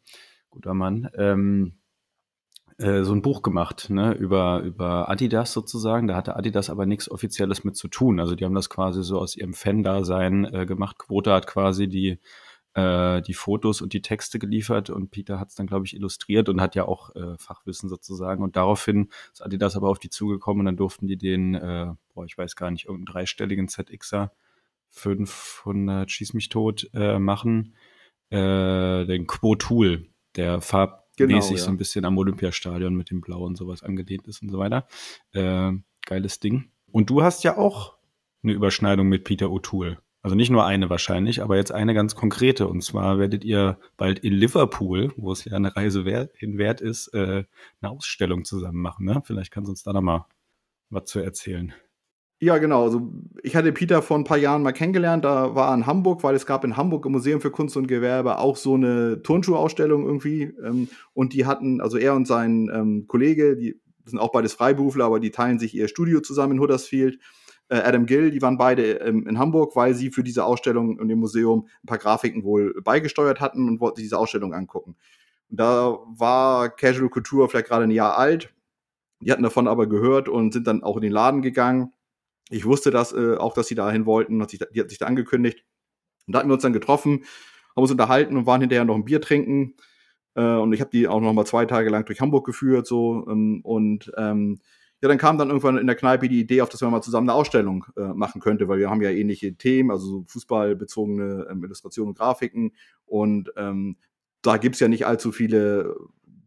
Guter Mann. Ähm, äh, so ein Buch gemacht, ne, über, über Adidas sozusagen. Da hatte Adidas aber nichts Offizielles mit zu tun. Also die haben das quasi so aus ihrem Fan-Dasein äh, gemacht. Quote hat quasi die, äh, die Fotos und die Texte geliefert und Peter hat es dann, glaube ich, illustriert und hat ja auch äh, Fachwissen sozusagen. Und daraufhin ist Adidas aber auf die zugekommen und dann durften die den, äh, boah, ich weiß gar nicht, irgendeinen dreistelligen ZXer 500 Schieß mich tot äh, machen. Äh, den Quo-Tool, der Farb genau, mäßig ja. so ein bisschen am Olympiastadion mit dem Blau und sowas angelehnt ist und so weiter. Äh, geiles Ding. Und du hast ja auch eine Überschneidung mit Peter O'Toole. Also nicht nur eine wahrscheinlich, aber jetzt eine ganz konkrete. Und zwar werdet ihr bald in Liverpool, wo es ja eine Reise wert, hin wert ist, äh, eine Ausstellung zusammen machen. Ne? Vielleicht kannst du uns da noch mal was zu erzählen. Ja, genau. Also ich hatte Peter vor ein paar Jahren mal kennengelernt. Da war er in Hamburg, weil es gab in Hamburg im Museum für Kunst und Gewerbe auch so eine Turnschuhausstellung irgendwie. Ähm, und die hatten, also er und sein ähm, Kollege, die sind auch beides Freiberufler, aber die teilen sich ihr Studio zusammen in Huddersfield. Äh, Adam Gill, die waren beide ähm, in Hamburg, weil sie für diese Ausstellung in dem Museum ein paar Grafiken wohl beigesteuert hatten und wollten sich diese Ausstellung angucken. Und da war Casual Couture vielleicht gerade ein Jahr alt. Die hatten davon aber gehört und sind dann auch in den Laden gegangen ich wusste das äh, auch, dass sie dahin wollten, hat sich, die hat sich da angekündigt. Und da hatten wir uns dann getroffen, haben uns unterhalten und waren hinterher noch ein Bier trinken. Äh, und ich habe die auch noch mal zwei Tage lang durch Hamburg geführt. so ähm, Und ähm, ja, dann kam dann irgendwann in der Kneipe die Idee auf, dass man mal zusammen eine Ausstellung äh, machen könnte, weil wir haben ja ähnliche Themen, also so fußballbezogene ähm, Illustrationen und Grafiken. Und ähm, da gibt's ja nicht allzu viele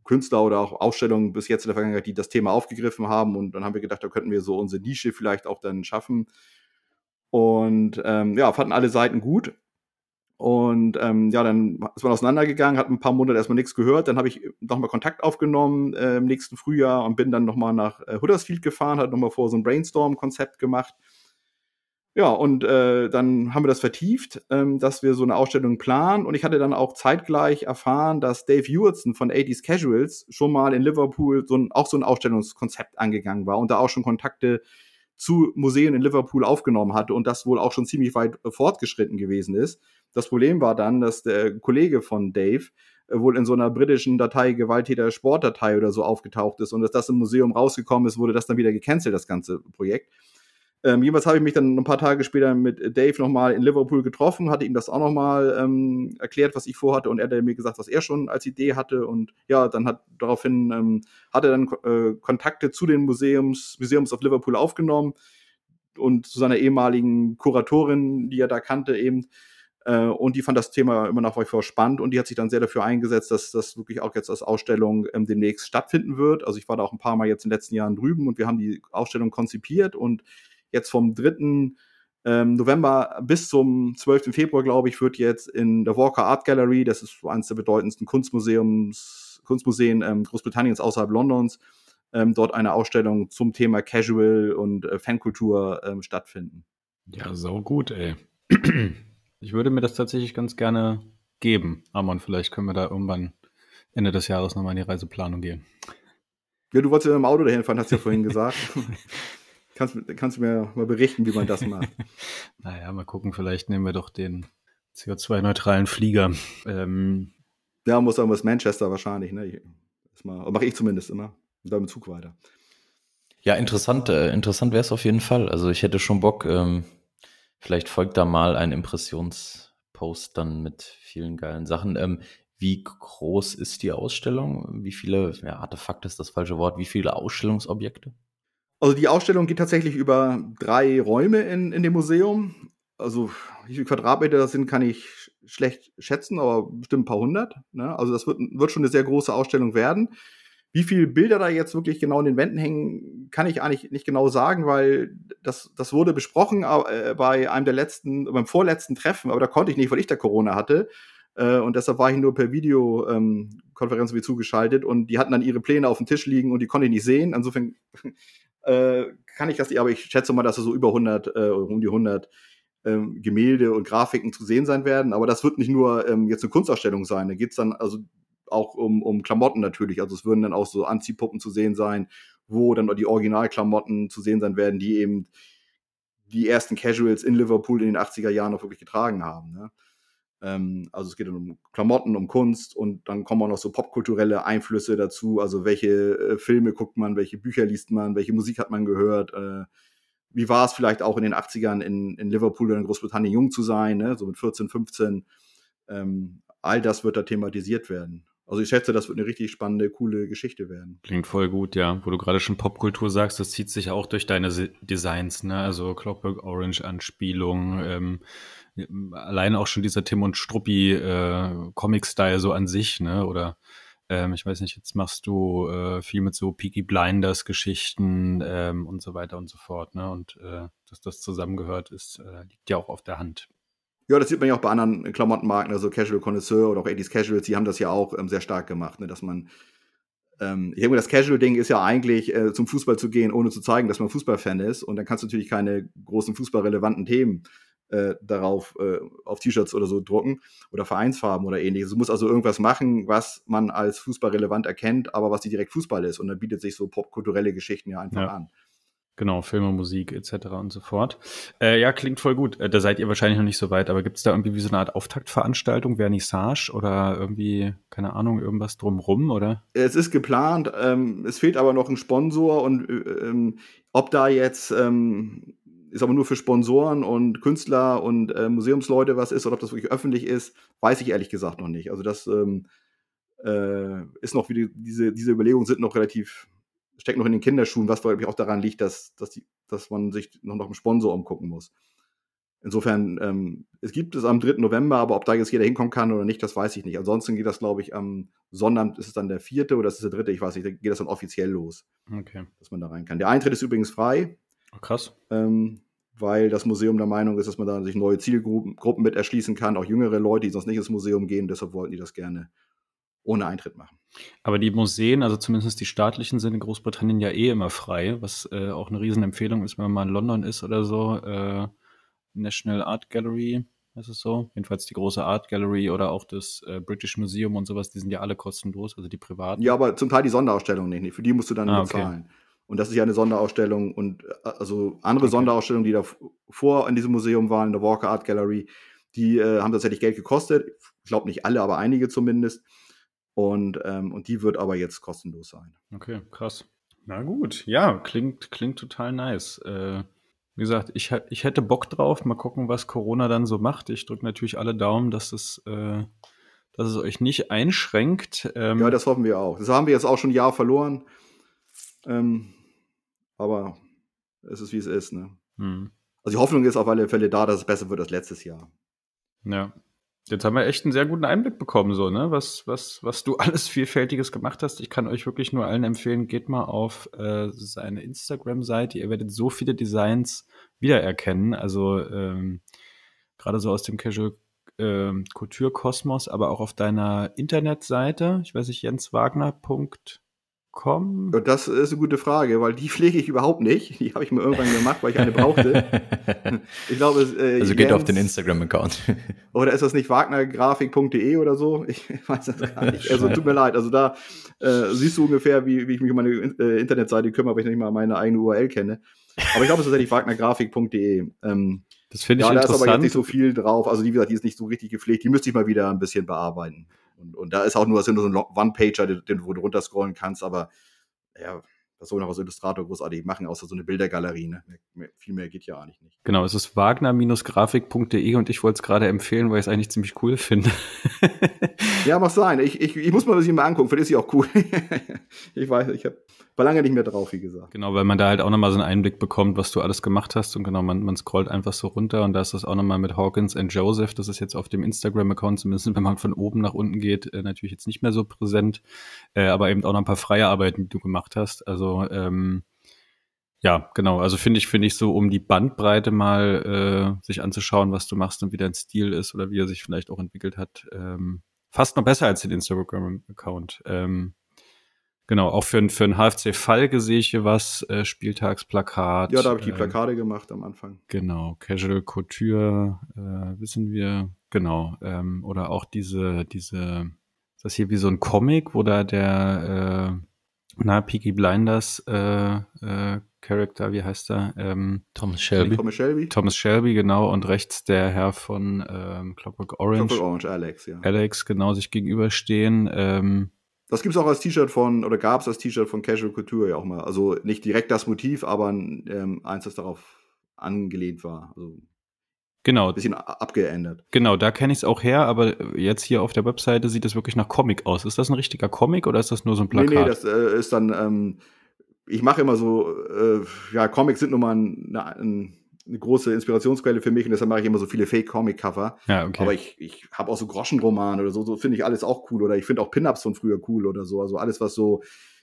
Künstler oder auch Ausstellungen bis jetzt in der Vergangenheit, die das Thema aufgegriffen haben. Und dann haben wir gedacht, da könnten wir so unsere Nische vielleicht auch dann schaffen. Und ähm, ja, fanden alle Seiten gut. Und ähm, ja, dann ist man auseinandergegangen, hat ein paar Monate erstmal nichts gehört. Dann habe ich nochmal Kontakt aufgenommen äh, im nächsten Frühjahr und bin dann nochmal nach äh, Huddersfield gefahren, hat nochmal vor so ein Brainstorm-Konzept gemacht ja, und äh, dann haben wir das vertieft, ähm, dass wir so eine Ausstellung planen. Und ich hatte dann auch zeitgleich erfahren, dass Dave Hewitson von 80s Casuals schon mal in Liverpool so ein, auch so ein Ausstellungskonzept angegangen war und da auch schon Kontakte zu Museen in Liverpool aufgenommen hatte und das wohl auch schon ziemlich weit äh, fortgeschritten gewesen ist. Das Problem war dann, dass der Kollege von Dave äh, wohl in so einer britischen Datei Gewalttäter Sportdatei oder so aufgetaucht ist und dass das im Museum rausgekommen ist, wurde das dann wieder gecancelt, das ganze Projekt. Ähm, jedenfalls habe ich mich dann ein paar Tage später mit Dave nochmal in Liverpool getroffen, hatte ihm das auch nochmal ähm, erklärt, was ich vorhatte und er hat mir gesagt, was er schon als Idee hatte und ja, dann hat daraufhin ähm, hat er dann äh, Kontakte zu den Museums, Museums of Liverpool aufgenommen und zu seiner ehemaligen Kuratorin, die er da kannte eben äh, und die fand das Thema immer nach wie vor spannend und die hat sich dann sehr dafür eingesetzt, dass das wirklich auch jetzt als Ausstellung ähm, demnächst stattfinden wird. Also ich war da auch ein paar Mal jetzt in den letzten Jahren drüben und wir haben die Ausstellung konzipiert und jetzt vom 3. Ähm, November bis zum 12. Februar, glaube ich, wird jetzt in der Walker Art Gallery, das ist eines der bedeutendsten Kunstmuseums, Kunstmuseen ähm, Großbritanniens außerhalb Londons, ähm, dort eine Ausstellung zum Thema Casual und äh, Fankultur ähm, stattfinden. Ja, so gut, ey. Ich würde mir das tatsächlich ganz gerne geben. Amon, vielleicht können wir da irgendwann Ende des Jahres nochmal in die Reiseplanung gehen. Ja, du wolltest ja im Auto dahin fahren, hast du ja vorhin *laughs* gesagt. Kannst, kannst du mir mal berichten, wie man das *laughs* macht? naja, mal gucken, vielleicht nehmen wir doch den CO2-neutralen Flieger. Ähm, ja, muss auch bis Manchester wahrscheinlich, ne? Mache ich zumindest immer. Und dann im Zug weiter. Ja, interessant, äh, interessant wäre es auf jeden Fall. Also ich hätte schon Bock, ähm, Vielleicht folgt da mal ein Impressionspost dann mit vielen geilen Sachen. Ähm, wie groß ist die Ausstellung? Wie viele, ja, Artefakte ist das falsche Wort, wie viele Ausstellungsobjekte? Also die Ausstellung geht tatsächlich über drei Räume in, in dem Museum. Also wie viele Quadratmeter das sind, kann ich schlecht schätzen, aber bestimmt ein paar hundert. Ne? Also das wird, wird schon eine sehr große Ausstellung werden. Wie viele Bilder da jetzt wirklich genau in den Wänden hängen, kann ich eigentlich nicht genau sagen, weil das, das wurde besprochen äh, bei einem der letzten, beim vorletzten Treffen, aber da konnte ich nicht, weil ich da Corona hatte. Äh, und deshalb war ich nur per Videokonferenz ähm, wie zugeschaltet und die hatten dann ihre Pläne auf dem Tisch liegen und die konnte ich nicht sehen. Insofern äh, kann ich das nicht, aber ich schätze mal, dass es so über 100, äh, um die 100 ähm, Gemälde und Grafiken zu sehen sein werden. Aber das wird nicht nur ähm, jetzt eine Kunstausstellung sein. Da geht es dann, also auch um, um Klamotten natürlich. Also es würden dann auch so Anziehpuppen zu sehen sein, wo dann die Originalklamotten zu sehen sein werden, die eben die ersten Casuals in Liverpool in den 80er Jahren noch wirklich getragen haben. Ne? Ähm, also es geht um Klamotten, um Kunst und dann kommen auch noch so popkulturelle Einflüsse dazu. Also welche äh, Filme guckt man, welche Bücher liest man, welche Musik hat man gehört. Äh, wie war es vielleicht auch in den 80ern in, in Liverpool oder in Großbritannien jung zu sein, ne? so mit 14, 15. Ähm, all das wird da thematisiert werden. Also ich schätze, das wird eine richtig spannende, coole Geschichte werden. Klingt voll gut, ja. Wo du gerade schon Popkultur sagst, das zieht sich auch durch deine Designs, ne? Also Clockwork Orange Anspielung, ähm, allein auch schon dieser Tim und Struppi äh, Comic-Style so an sich, ne? Oder ähm, ich weiß nicht, jetzt machst du äh, viel mit so Peaky Blinders Geschichten ähm, und so weiter und so fort, ne? Und äh, dass das zusammengehört ist, äh, liegt ja auch auf der Hand. Ja, das sieht man ja auch bei anderen Klamottenmarken, also Casual Connoisseur oder auch 80s Casuals, die haben das ja auch ähm, sehr stark gemacht, ne, dass man ähm, ich denke, das Casual-Ding ist ja eigentlich, äh, zum Fußball zu gehen, ohne zu zeigen, dass man Fußballfan ist. Und dann kannst du natürlich keine großen fußballrelevanten Themen äh, darauf äh, auf T-Shirts oder so drucken oder Vereinsfarben oder ähnliches. Du musst also irgendwas machen, was man als fußballrelevant erkennt, aber was nicht direkt Fußball ist. Und dann bietet sich so popkulturelle Geschichten ja einfach ja. an. Genau, Filme, Musik etc. und so fort. Äh, ja, klingt voll gut. Äh, da seid ihr wahrscheinlich noch nicht so weit, aber gibt es da irgendwie wie so eine Art Auftaktveranstaltung, Vernissage oder irgendwie, keine Ahnung, irgendwas drumrum, oder? Es ist geplant, ähm, es fehlt aber noch ein Sponsor und äh, ähm, ob da jetzt ähm, ist aber nur für Sponsoren und Künstler und äh, Museumsleute was ist oder ob das wirklich öffentlich ist, weiß ich ehrlich gesagt noch nicht. Also das ähm, äh, ist noch, wie die, diese, diese Überlegungen sind noch relativ steckt noch in den Kinderschuhen, was glaube ich auch daran liegt, dass, dass, die, dass man sich noch nach einem Sponsor umgucken muss. Insofern, ähm, es gibt es am 3. November, aber ob da jetzt jeder hinkommen kann oder nicht, das weiß ich nicht. Ansonsten geht das, glaube ich, am Sonnabend ist es dann der vierte oder ist es der dritte, ich weiß nicht, da geht das dann offiziell los. Okay. Dass man da rein kann. Der Eintritt ist übrigens frei. Oh, krass. Ähm, weil das Museum der Meinung ist, dass man da sich neue Zielgruppen Gruppen mit erschließen kann, auch jüngere Leute, die sonst nicht ins Museum gehen, deshalb wollten die das gerne ohne Eintritt machen. Aber die Museen, also zumindest die staatlichen, sind in Großbritannien ja eh immer frei, was äh, auch eine Riesenempfehlung ist, wenn man mal in London ist oder so. Äh, National Art Gallery, ist es so? Jedenfalls die große Art Gallery oder auch das äh, British Museum und sowas, die sind ja alle kostenlos, also die privaten. Ja, aber zum Teil die Sonderausstellung nicht. Für die musst du dann ah, bezahlen. Okay. Und das ist ja eine Sonderausstellung und äh, also andere okay. Sonderausstellungen, die da vor in diesem Museum waren, in der Walker Art Gallery, Die äh, haben tatsächlich Geld gekostet. Ich glaube nicht alle, aber einige zumindest. Und, ähm, und die wird aber jetzt kostenlos sein. Okay, krass. Na gut, ja, klingt, klingt total nice. Äh, wie gesagt, ich, ich hätte Bock drauf. Mal gucken, was Corona dann so macht. Ich drücke natürlich alle Daumen, dass es, äh, dass es euch nicht einschränkt. Ähm, ja, das hoffen wir auch. Das haben wir jetzt auch schon ein Jahr verloren. Ähm, aber es ist, wie es ist. Ne? Hm. Also die Hoffnung ist auf alle Fälle da, dass es besser wird als letztes Jahr. Ja. Jetzt haben wir echt einen sehr guten Einblick bekommen, so, ne? Was, was, was du *laughs* alles Vielfältiges gemacht hast. Ich kann euch wirklich nur allen empfehlen, geht mal auf äh, seine Instagram-Seite. Ihr werdet so viele Designs wiedererkennen. Also ähm, gerade so aus dem Casual äh, Couture-Kosmos, aber auch auf deiner Internetseite. Ich weiß nicht, jenswagner.com kommen? Das ist eine gute Frage, weil die pflege ich überhaupt nicht. Die habe ich mir irgendwann gemacht, weil ich eine brauchte. *laughs* ich glaube, äh, also geht Jens, auf den Instagram-Account. *laughs* oder ist das nicht wagnergrafik.de oder so? Ich weiß das gar nicht. Also tut mir leid. Also da äh, siehst du ungefähr, wie, wie ich mich um meine äh, Internetseite kümmere, weil ich nicht mal meine eigene URL kenne. Aber ich glaube, es ist tatsächlich wagnergrafik.de. Ähm, das finde ich ja, interessant. Da ist aber jetzt nicht so viel drauf. Also, wie gesagt, die ist nicht so richtig gepflegt. Die müsste ich mal wieder ein bisschen bearbeiten. Und, und da ist auch nur, das sind nur so ein One-Pager, den, den, wo du runterscrollen kannst, aber ja, was soll man noch als Illustrator großartig machen, außer so eine Bildergalerie. Ne? Mehr, viel mehr geht ja eigentlich nicht. Genau, es ist wagner-grafik.de und ich wollte es gerade empfehlen, weil ich es eigentlich ziemlich cool finde. ja, muss sein. Ich, ich, ich muss mal das mal angucken, vielleicht ist sie auch cool. *laughs* ich weiß, ich habe war lange nicht mehr drauf, wie gesagt. Genau, weil man da halt auch nochmal so einen Einblick bekommt, was du alles gemacht hast. Und genau, man, man scrollt einfach so runter und da ist das auch nochmal mit Hawkins and Joseph. Das ist jetzt auf dem Instagram-Account, zumindest wenn man von oben nach unten geht, äh, natürlich jetzt nicht mehr so präsent. Äh, aber eben auch noch ein paar freie Arbeiten, die du gemacht hast. Also, ähm, ja, genau. Also finde ich, finde ich so, um die Bandbreite mal äh, sich anzuschauen, was du machst und wie dein Stil ist oder wie er sich vielleicht auch entwickelt hat, ähm, fast noch besser als den Instagram-Account. Ähm, Genau, auch für, für ein HFC-Fall sehe ich hier was, äh, Spieltagsplakat. Ja, da habe ich die äh, Plakate äh, gemacht am Anfang. Genau, Casual Couture, äh, wissen wir, genau. Ähm, oder auch diese, diese, ist das hier wie so ein Comic, wo da der, äh, na, Peaky Blinders äh, äh, Charakter, wie heißt er? Ähm, Thomas Shelby. Thomas Shelby. Thomas Shelby, genau. Und rechts der Herr von ähm, Clockwork Orange. Clockwork Orange, Alex, ja. Alex, genau, sich gegenüberstehen. Ähm, das gibt es auch als T-Shirt von, oder gab es als T-Shirt von Casual Couture ja auch mal. Also nicht direkt das Motiv, aber ähm, eins, das darauf angelehnt war. Also Genau. Ein bisschen abgeändert. Genau, da kenne ich es auch her, aber jetzt hier auf der Webseite sieht es wirklich nach Comic aus. Ist das ein richtiger Comic oder ist das nur so ein Plakat? Nee, nee, das äh, ist dann, ähm, ich mache immer so, äh, ja, Comics sind nun mal ein, ein eine große Inspirationsquelle für mich und deshalb mache ich immer so viele Fake-Comic-Cover. Ja, okay. Aber ich, ich habe auch so Groschenromane oder so, so finde ich alles auch cool. Oder ich finde auch Pin-Ups von früher cool oder so. Also alles, was so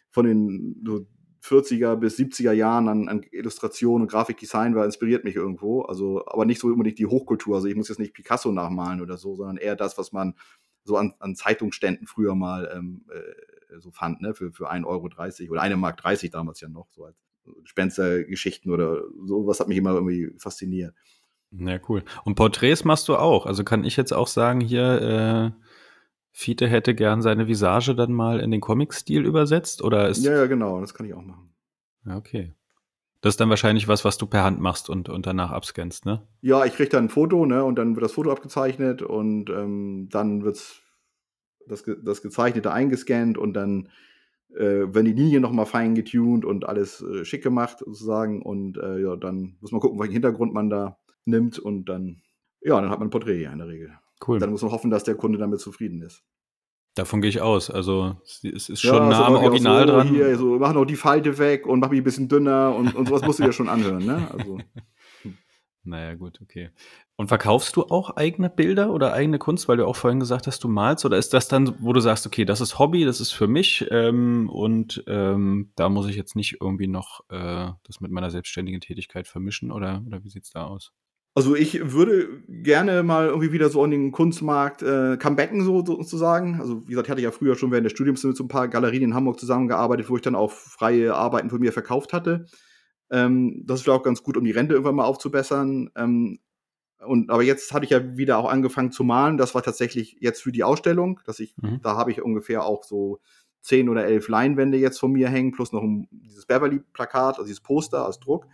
von den so 40er bis 70er Jahren an, an Illustration und Grafikdesign war, inspiriert mich irgendwo. Also, aber nicht so unbedingt die Hochkultur. Also ich muss jetzt nicht Picasso nachmalen oder so, sondern eher das, was man so an, an Zeitungsständen früher mal ähm, äh, so fand, ne, für, für 1,30 Euro oder 1,30 Mark damals ja noch, so als Gespenstergeschichten oder sowas hat mich immer irgendwie fasziniert. Ja, cool. Und Porträts machst du auch. Also kann ich jetzt auch sagen, hier, äh, Fiete hätte gern seine Visage dann mal in den Comic-Stil übersetzt, oder ist. Ja, ja, genau, das kann ich auch machen. Ja, okay. Das ist dann wahrscheinlich was, was du per Hand machst und, und danach abscannst, ne? Ja, ich kriege dann ein Foto, ne, und dann wird das Foto abgezeichnet und ähm, dann wird das, das Gezeichnete eingescannt und dann äh, werden die Linien nochmal fein getuned und alles äh, schick gemacht sozusagen. Und äh, ja, dann muss man gucken, welchen Hintergrund man da nimmt und dann, ja, dann hat man ein Porträt in der Regel. Cool. Dann muss man hoffen, dass der Kunde damit zufrieden ist. Davon gehe ich aus. Also es ist schon ja, nah am Original so, dran. Hier, so, mach noch die Falte weg und mach mich ein bisschen dünner und, und sowas musst du dir schon anhören, ne? Also. *laughs* Naja, gut, okay. Und verkaufst du auch eigene Bilder oder eigene Kunst, weil du auch vorhin gesagt hast, du malst? Oder ist das dann, wo du sagst, okay, das ist Hobby, das ist für mich ähm, und ähm, da muss ich jetzt nicht irgendwie noch äh, das mit meiner selbstständigen Tätigkeit vermischen? Oder, oder wie sieht es da aus? Also ich würde gerne mal irgendwie wieder so an den Kunstmarkt äh, comebacken, so, sozusagen. Also wie gesagt, ich hatte ja früher schon während des Studiums mit so ein paar Galerien in Hamburg zusammengearbeitet, wo ich dann auch freie Arbeiten von mir verkauft hatte. Ähm, das ist vielleicht auch ganz gut, um die Rente irgendwann mal aufzubessern. Ähm, und, aber jetzt hatte ich ja wieder auch angefangen zu malen. Das war tatsächlich jetzt für die Ausstellung, dass ich, mhm. da habe ich ungefähr auch so zehn oder elf Leinwände jetzt von mir hängen, plus noch ein, dieses Beverly-Plakat, also dieses Poster als Druck.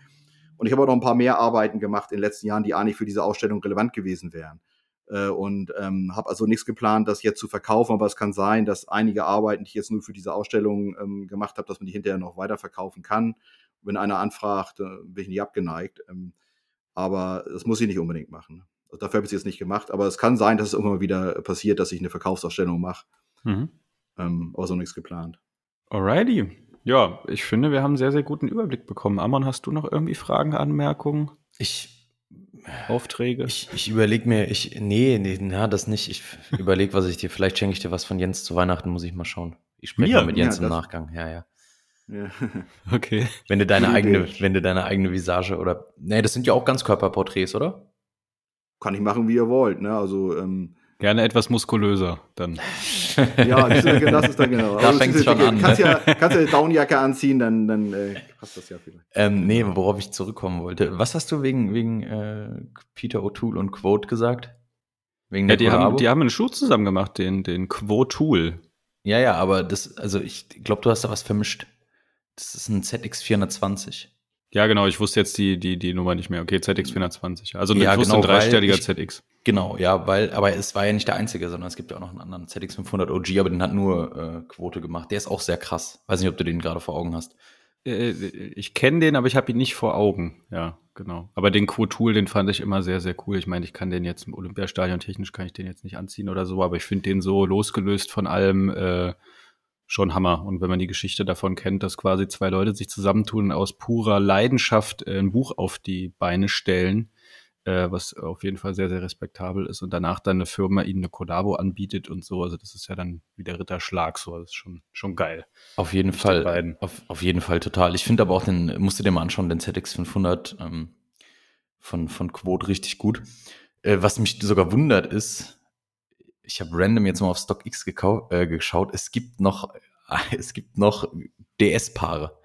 Und ich habe auch noch ein paar mehr Arbeiten gemacht in den letzten Jahren, die eigentlich für diese Ausstellung relevant gewesen wären. Äh, und ähm, habe also nichts geplant, das jetzt zu verkaufen, aber es kann sein, dass einige Arbeiten, die ich jetzt nur für diese Ausstellung ähm, gemacht habe, dass man die hinterher noch weiter verkaufen kann. Wenn einer anfragt, äh, bin ich nicht abgeneigt. Ähm, aber das muss ich nicht unbedingt machen. Also dafür habe ich es jetzt nicht gemacht, aber es kann sein, dass es irgendwann mal wieder passiert, dass ich eine Verkaufsausstellung mache. Mhm. Ähm, aber so nichts geplant. Alrighty. Ja, ich finde, wir haben einen sehr, sehr guten Überblick bekommen. Amon, hast du noch irgendwie Fragen, Anmerkungen? Ich Aufträge? Ich, ich überlege mir, ich, nee, nee, na, das nicht. Ich überlege, was ich dir, vielleicht schenke ich dir was von Jens zu Weihnachten, muss ich mal schauen. Ich spreche mal mit Jens ja, im Nachgang, ja, ja. Ja. *laughs* okay. Wenn du deine eigene, wenn du deine eigene Visage oder, nee, das sind ja auch Ganzkörperporträts, oder? Kann ich machen, wie ihr wollt, ne, also, ähm, Gerne etwas muskulöser dann. ja, das ist dann genau. *laughs* Da fängt es schon an. Kannst ne? ja, kannst ja eine Downjacke anziehen, dann, dann äh, passt das ja vielleicht. Ähm, nee, worauf ich zurückkommen wollte. Was hast du wegen, wegen äh, Peter O'Toole und Quote gesagt? Wegen ja, die haben, die haben einen Schuh zusammen gemacht, den, den Quote-Tool. Ja, ja, aber das, also ich glaube, du hast da was vermischt. Das ist ein ZX420. Ja, genau, ich wusste jetzt die, die, die Nummer nicht mehr. Okay, ZX420. Also ja, genau, ein dreistelliger ich, ZX. Genau, ja, weil, aber es war ja nicht der einzige, sondern es gibt ja auch noch einen anderen ZX500 OG, aber den hat nur äh, Quote gemacht. Der ist auch sehr krass. Weiß nicht, ob du den gerade vor Augen hast. Äh, ich kenne den, aber ich habe ihn nicht vor Augen. Ja, genau. Aber den Quotool, den fand ich immer sehr, sehr cool. Ich meine, ich kann den jetzt im Olympiastadion technisch kann ich den jetzt nicht anziehen oder so, aber ich finde den so losgelöst von allem äh, schon Hammer. Und wenn man die Geschichte davon kennt, dass quasi zwei Leute sich zusammentun und aus purer Leidenschaft äh, ein Buch auf die Beine stellen, äh, was auf jeden Fall sehr, sehr respektabel ist und danach dann eine Firma ihnen eine Collabo anbietet und so. Also das ist ja dann wie der Ritterschlag so. Das ist schon, schon geil. Auf jeden Fall. Auf, auf jeden Fall total. Ich finde aber auch den, musst du dir mal anschauen, den ZX500 ähm, von, von Quote richtig gut. Äh, was mich sogar wundert ist, ich habe random jetzt mal auf StockX äh, geschaut. Es gibt noch, *laughs* es gibt noch DS-Paare.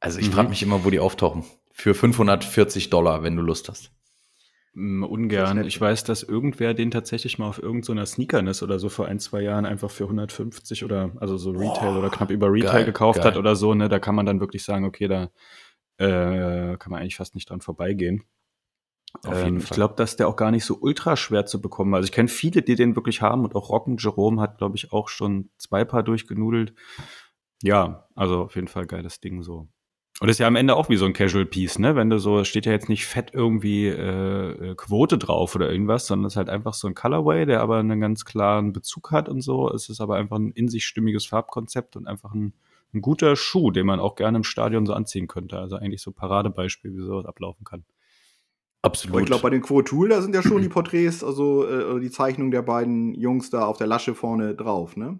Also ich mhm. frage mich immer, wo die auftauchen. Für 540 Dollar, wenn du Lust hast. Mm, ungern. Ich weiß, dass irgendwer den tatsächlich mal auf irgendeiner so Sneakerness oder so vor ein, zwei Jahren einfach für 150 oder also so Retail oh, oder knapp über Retail geil, gekauft geil. hat oder so. Ne, da kann man dann wirklich sagen, okay, da äh, kann man eigentlich fast nicht dran vorbeigehen. Ähm, ich glaube, dass der auch gar nicht so ultra schwer zu bekommen. Also ich kenne viele, die den wirklich haben und auch Rocken Jerome hat, glaube ich, auch schon zwei Paar durchgenudelt. Ja, also auf jeden Fall geiles Ding so. Und ist ja am Ende auch wie so ein Casual Piece, ne? Wenn du so, steht ja jetzt nicht fett irgendwie äh, äh Quote drauf oder irgendwas, sondern es ist halt einfach so ein Colorway, der aber einen ganz klaren Bezug hat und so. Es ist aber einfach ein in sich stimmiges Farbkonzept und einfach ein, ein guter Schuh, den man auch gerne im Stadion so anziehen könnte. Also eigentlich so Paradebeispiel, wie sowas ablaufen kann. Absolut. Aber ich glaube, bei den Quo-Tool, da sind ja schon die Porträts, also äh, die Zeichnung der beiden Jungs da auf der Lasche vorne drauf, ne?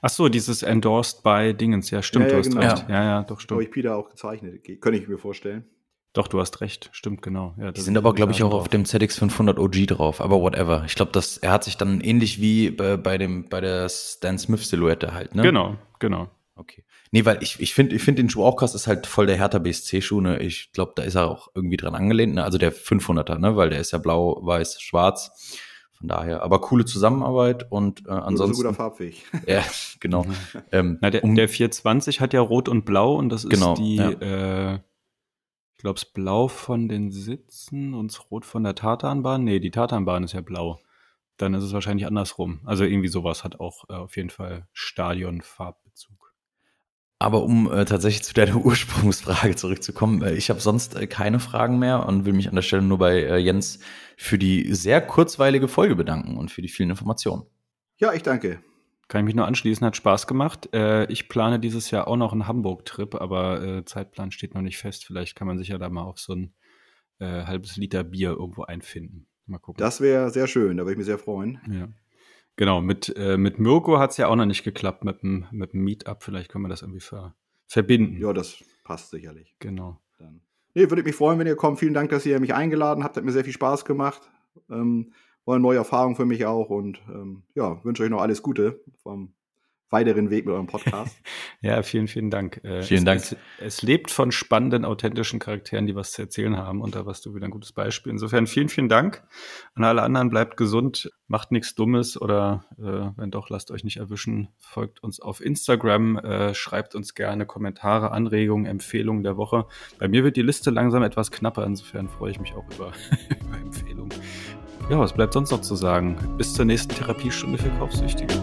Ach so, dieses Endorsed by Dingens, ja, stimmt, ja, ja, du hast genau. recht. Ja, ja, doch, stimmt. Habe ich Peter auch gezeichnet, könnte ich mir vorstellen. Doch, du hast recht, stimmt, genau. Ja, die sind aber, glaube ich, auch drauf. auf dem ZX500 OG drauf, aber whatever. Ich glaube, das, er hat sich dann ähnlich wie bei, bei dem, bei der Stan Smith-Silhouette halt, ne? Genau, genau. Okay. Nee, weil ich, ich finde ich finde den Schuh auch krass, ist halt voll der Hertha BSC-Schuh, ne? Ich glaube, da ist er auch irgendwie dran angelehnt, ne? Also der 500er, ne? Weil der ist ja blau, weiß, schwarz. Von daher, aber coole Zusammenarbeit und äh, ansonsten. So guter Farbweg. *laughs* Ja, genau. ähm, Na, der, um, der 420 hat ja rot und blau und das ist genau, die, ja. äh, ich glaube, das Blau von den Sitzen und das Rot von der Tatanbahn. Nee, die Tatanbahn ist ja blau. Dann ist es wahrscheinlich andersrum. Also irgendwie sowas hat auch äh, auf jeden Fall Stadionfarbbezug. Aber um äh, tatsächlich zu deiner *laughs* Ursprungsfrage zurückzukommen, äh, ich habe sonst äh, keine Fragen mehr und will mich an der Stelle nur bei äh, Jens für die sehr kurzweilige Folge bedanken und für die vielen Informationen. Ja, ich danke. Kann ich mich nur anschließen, hat Spaß gemacht. Äh, ich plane dieses Jahr auch noch einen Hamburg-Trip, aber äh, Zeitplan steht noch nicht fest. Vielleicht kann man sich ja da mal auf so ein halbes Liter Bier irgendwo einfinden. Mal gucken. Das wäre sehr schön, da würde ich mich sehr freuen. Ja. Genau, mit, äh, mit Mirko hat es ja auch noch nicht geklappt mit dem, mit dem Meetup. Vielleicht können wir das irgendwie ver verbinden. Ja, das passt sicherlich. Genau. Dann. Nee, würde mich freuen, wenn ihr kommt. Vielen Dank, dass ihr mich eingeladen habt. Hat mir sehr viel Spaß gemacht. Ähm, war eine neue Erfahrung für mich auch und ähm, ja, wünsche euch noch alles Gute vom weiteren Weg mit eurem Podcast. *laughs* ja, vielen, vielen Dank. Äh, vielen es, Dank. Es, es, lebt von spannenden, authentischen Charakteren, die was zu erzählen haben. Und da warst du wieder ein gutes Beispiel. Insofern vielen, vielen Dank. An alle anderen bleibt gesund, macht nichts Dummes oder äh, wenn doch, lasst euch nicht erwischen. Folgt uns auf Instagram, äh, schreibt uns gerne Kommentare, Anregungen, Empfehlungen der Woche. Bei mir wird die Liste langsam etwas knapper. Insofern freue ich mich auch über, *laughs* über Empfehlungen. Ja, was bleibt sonst noch zu sagen? Bis zur nächsten Therapiestunde für Kaufsüchtige.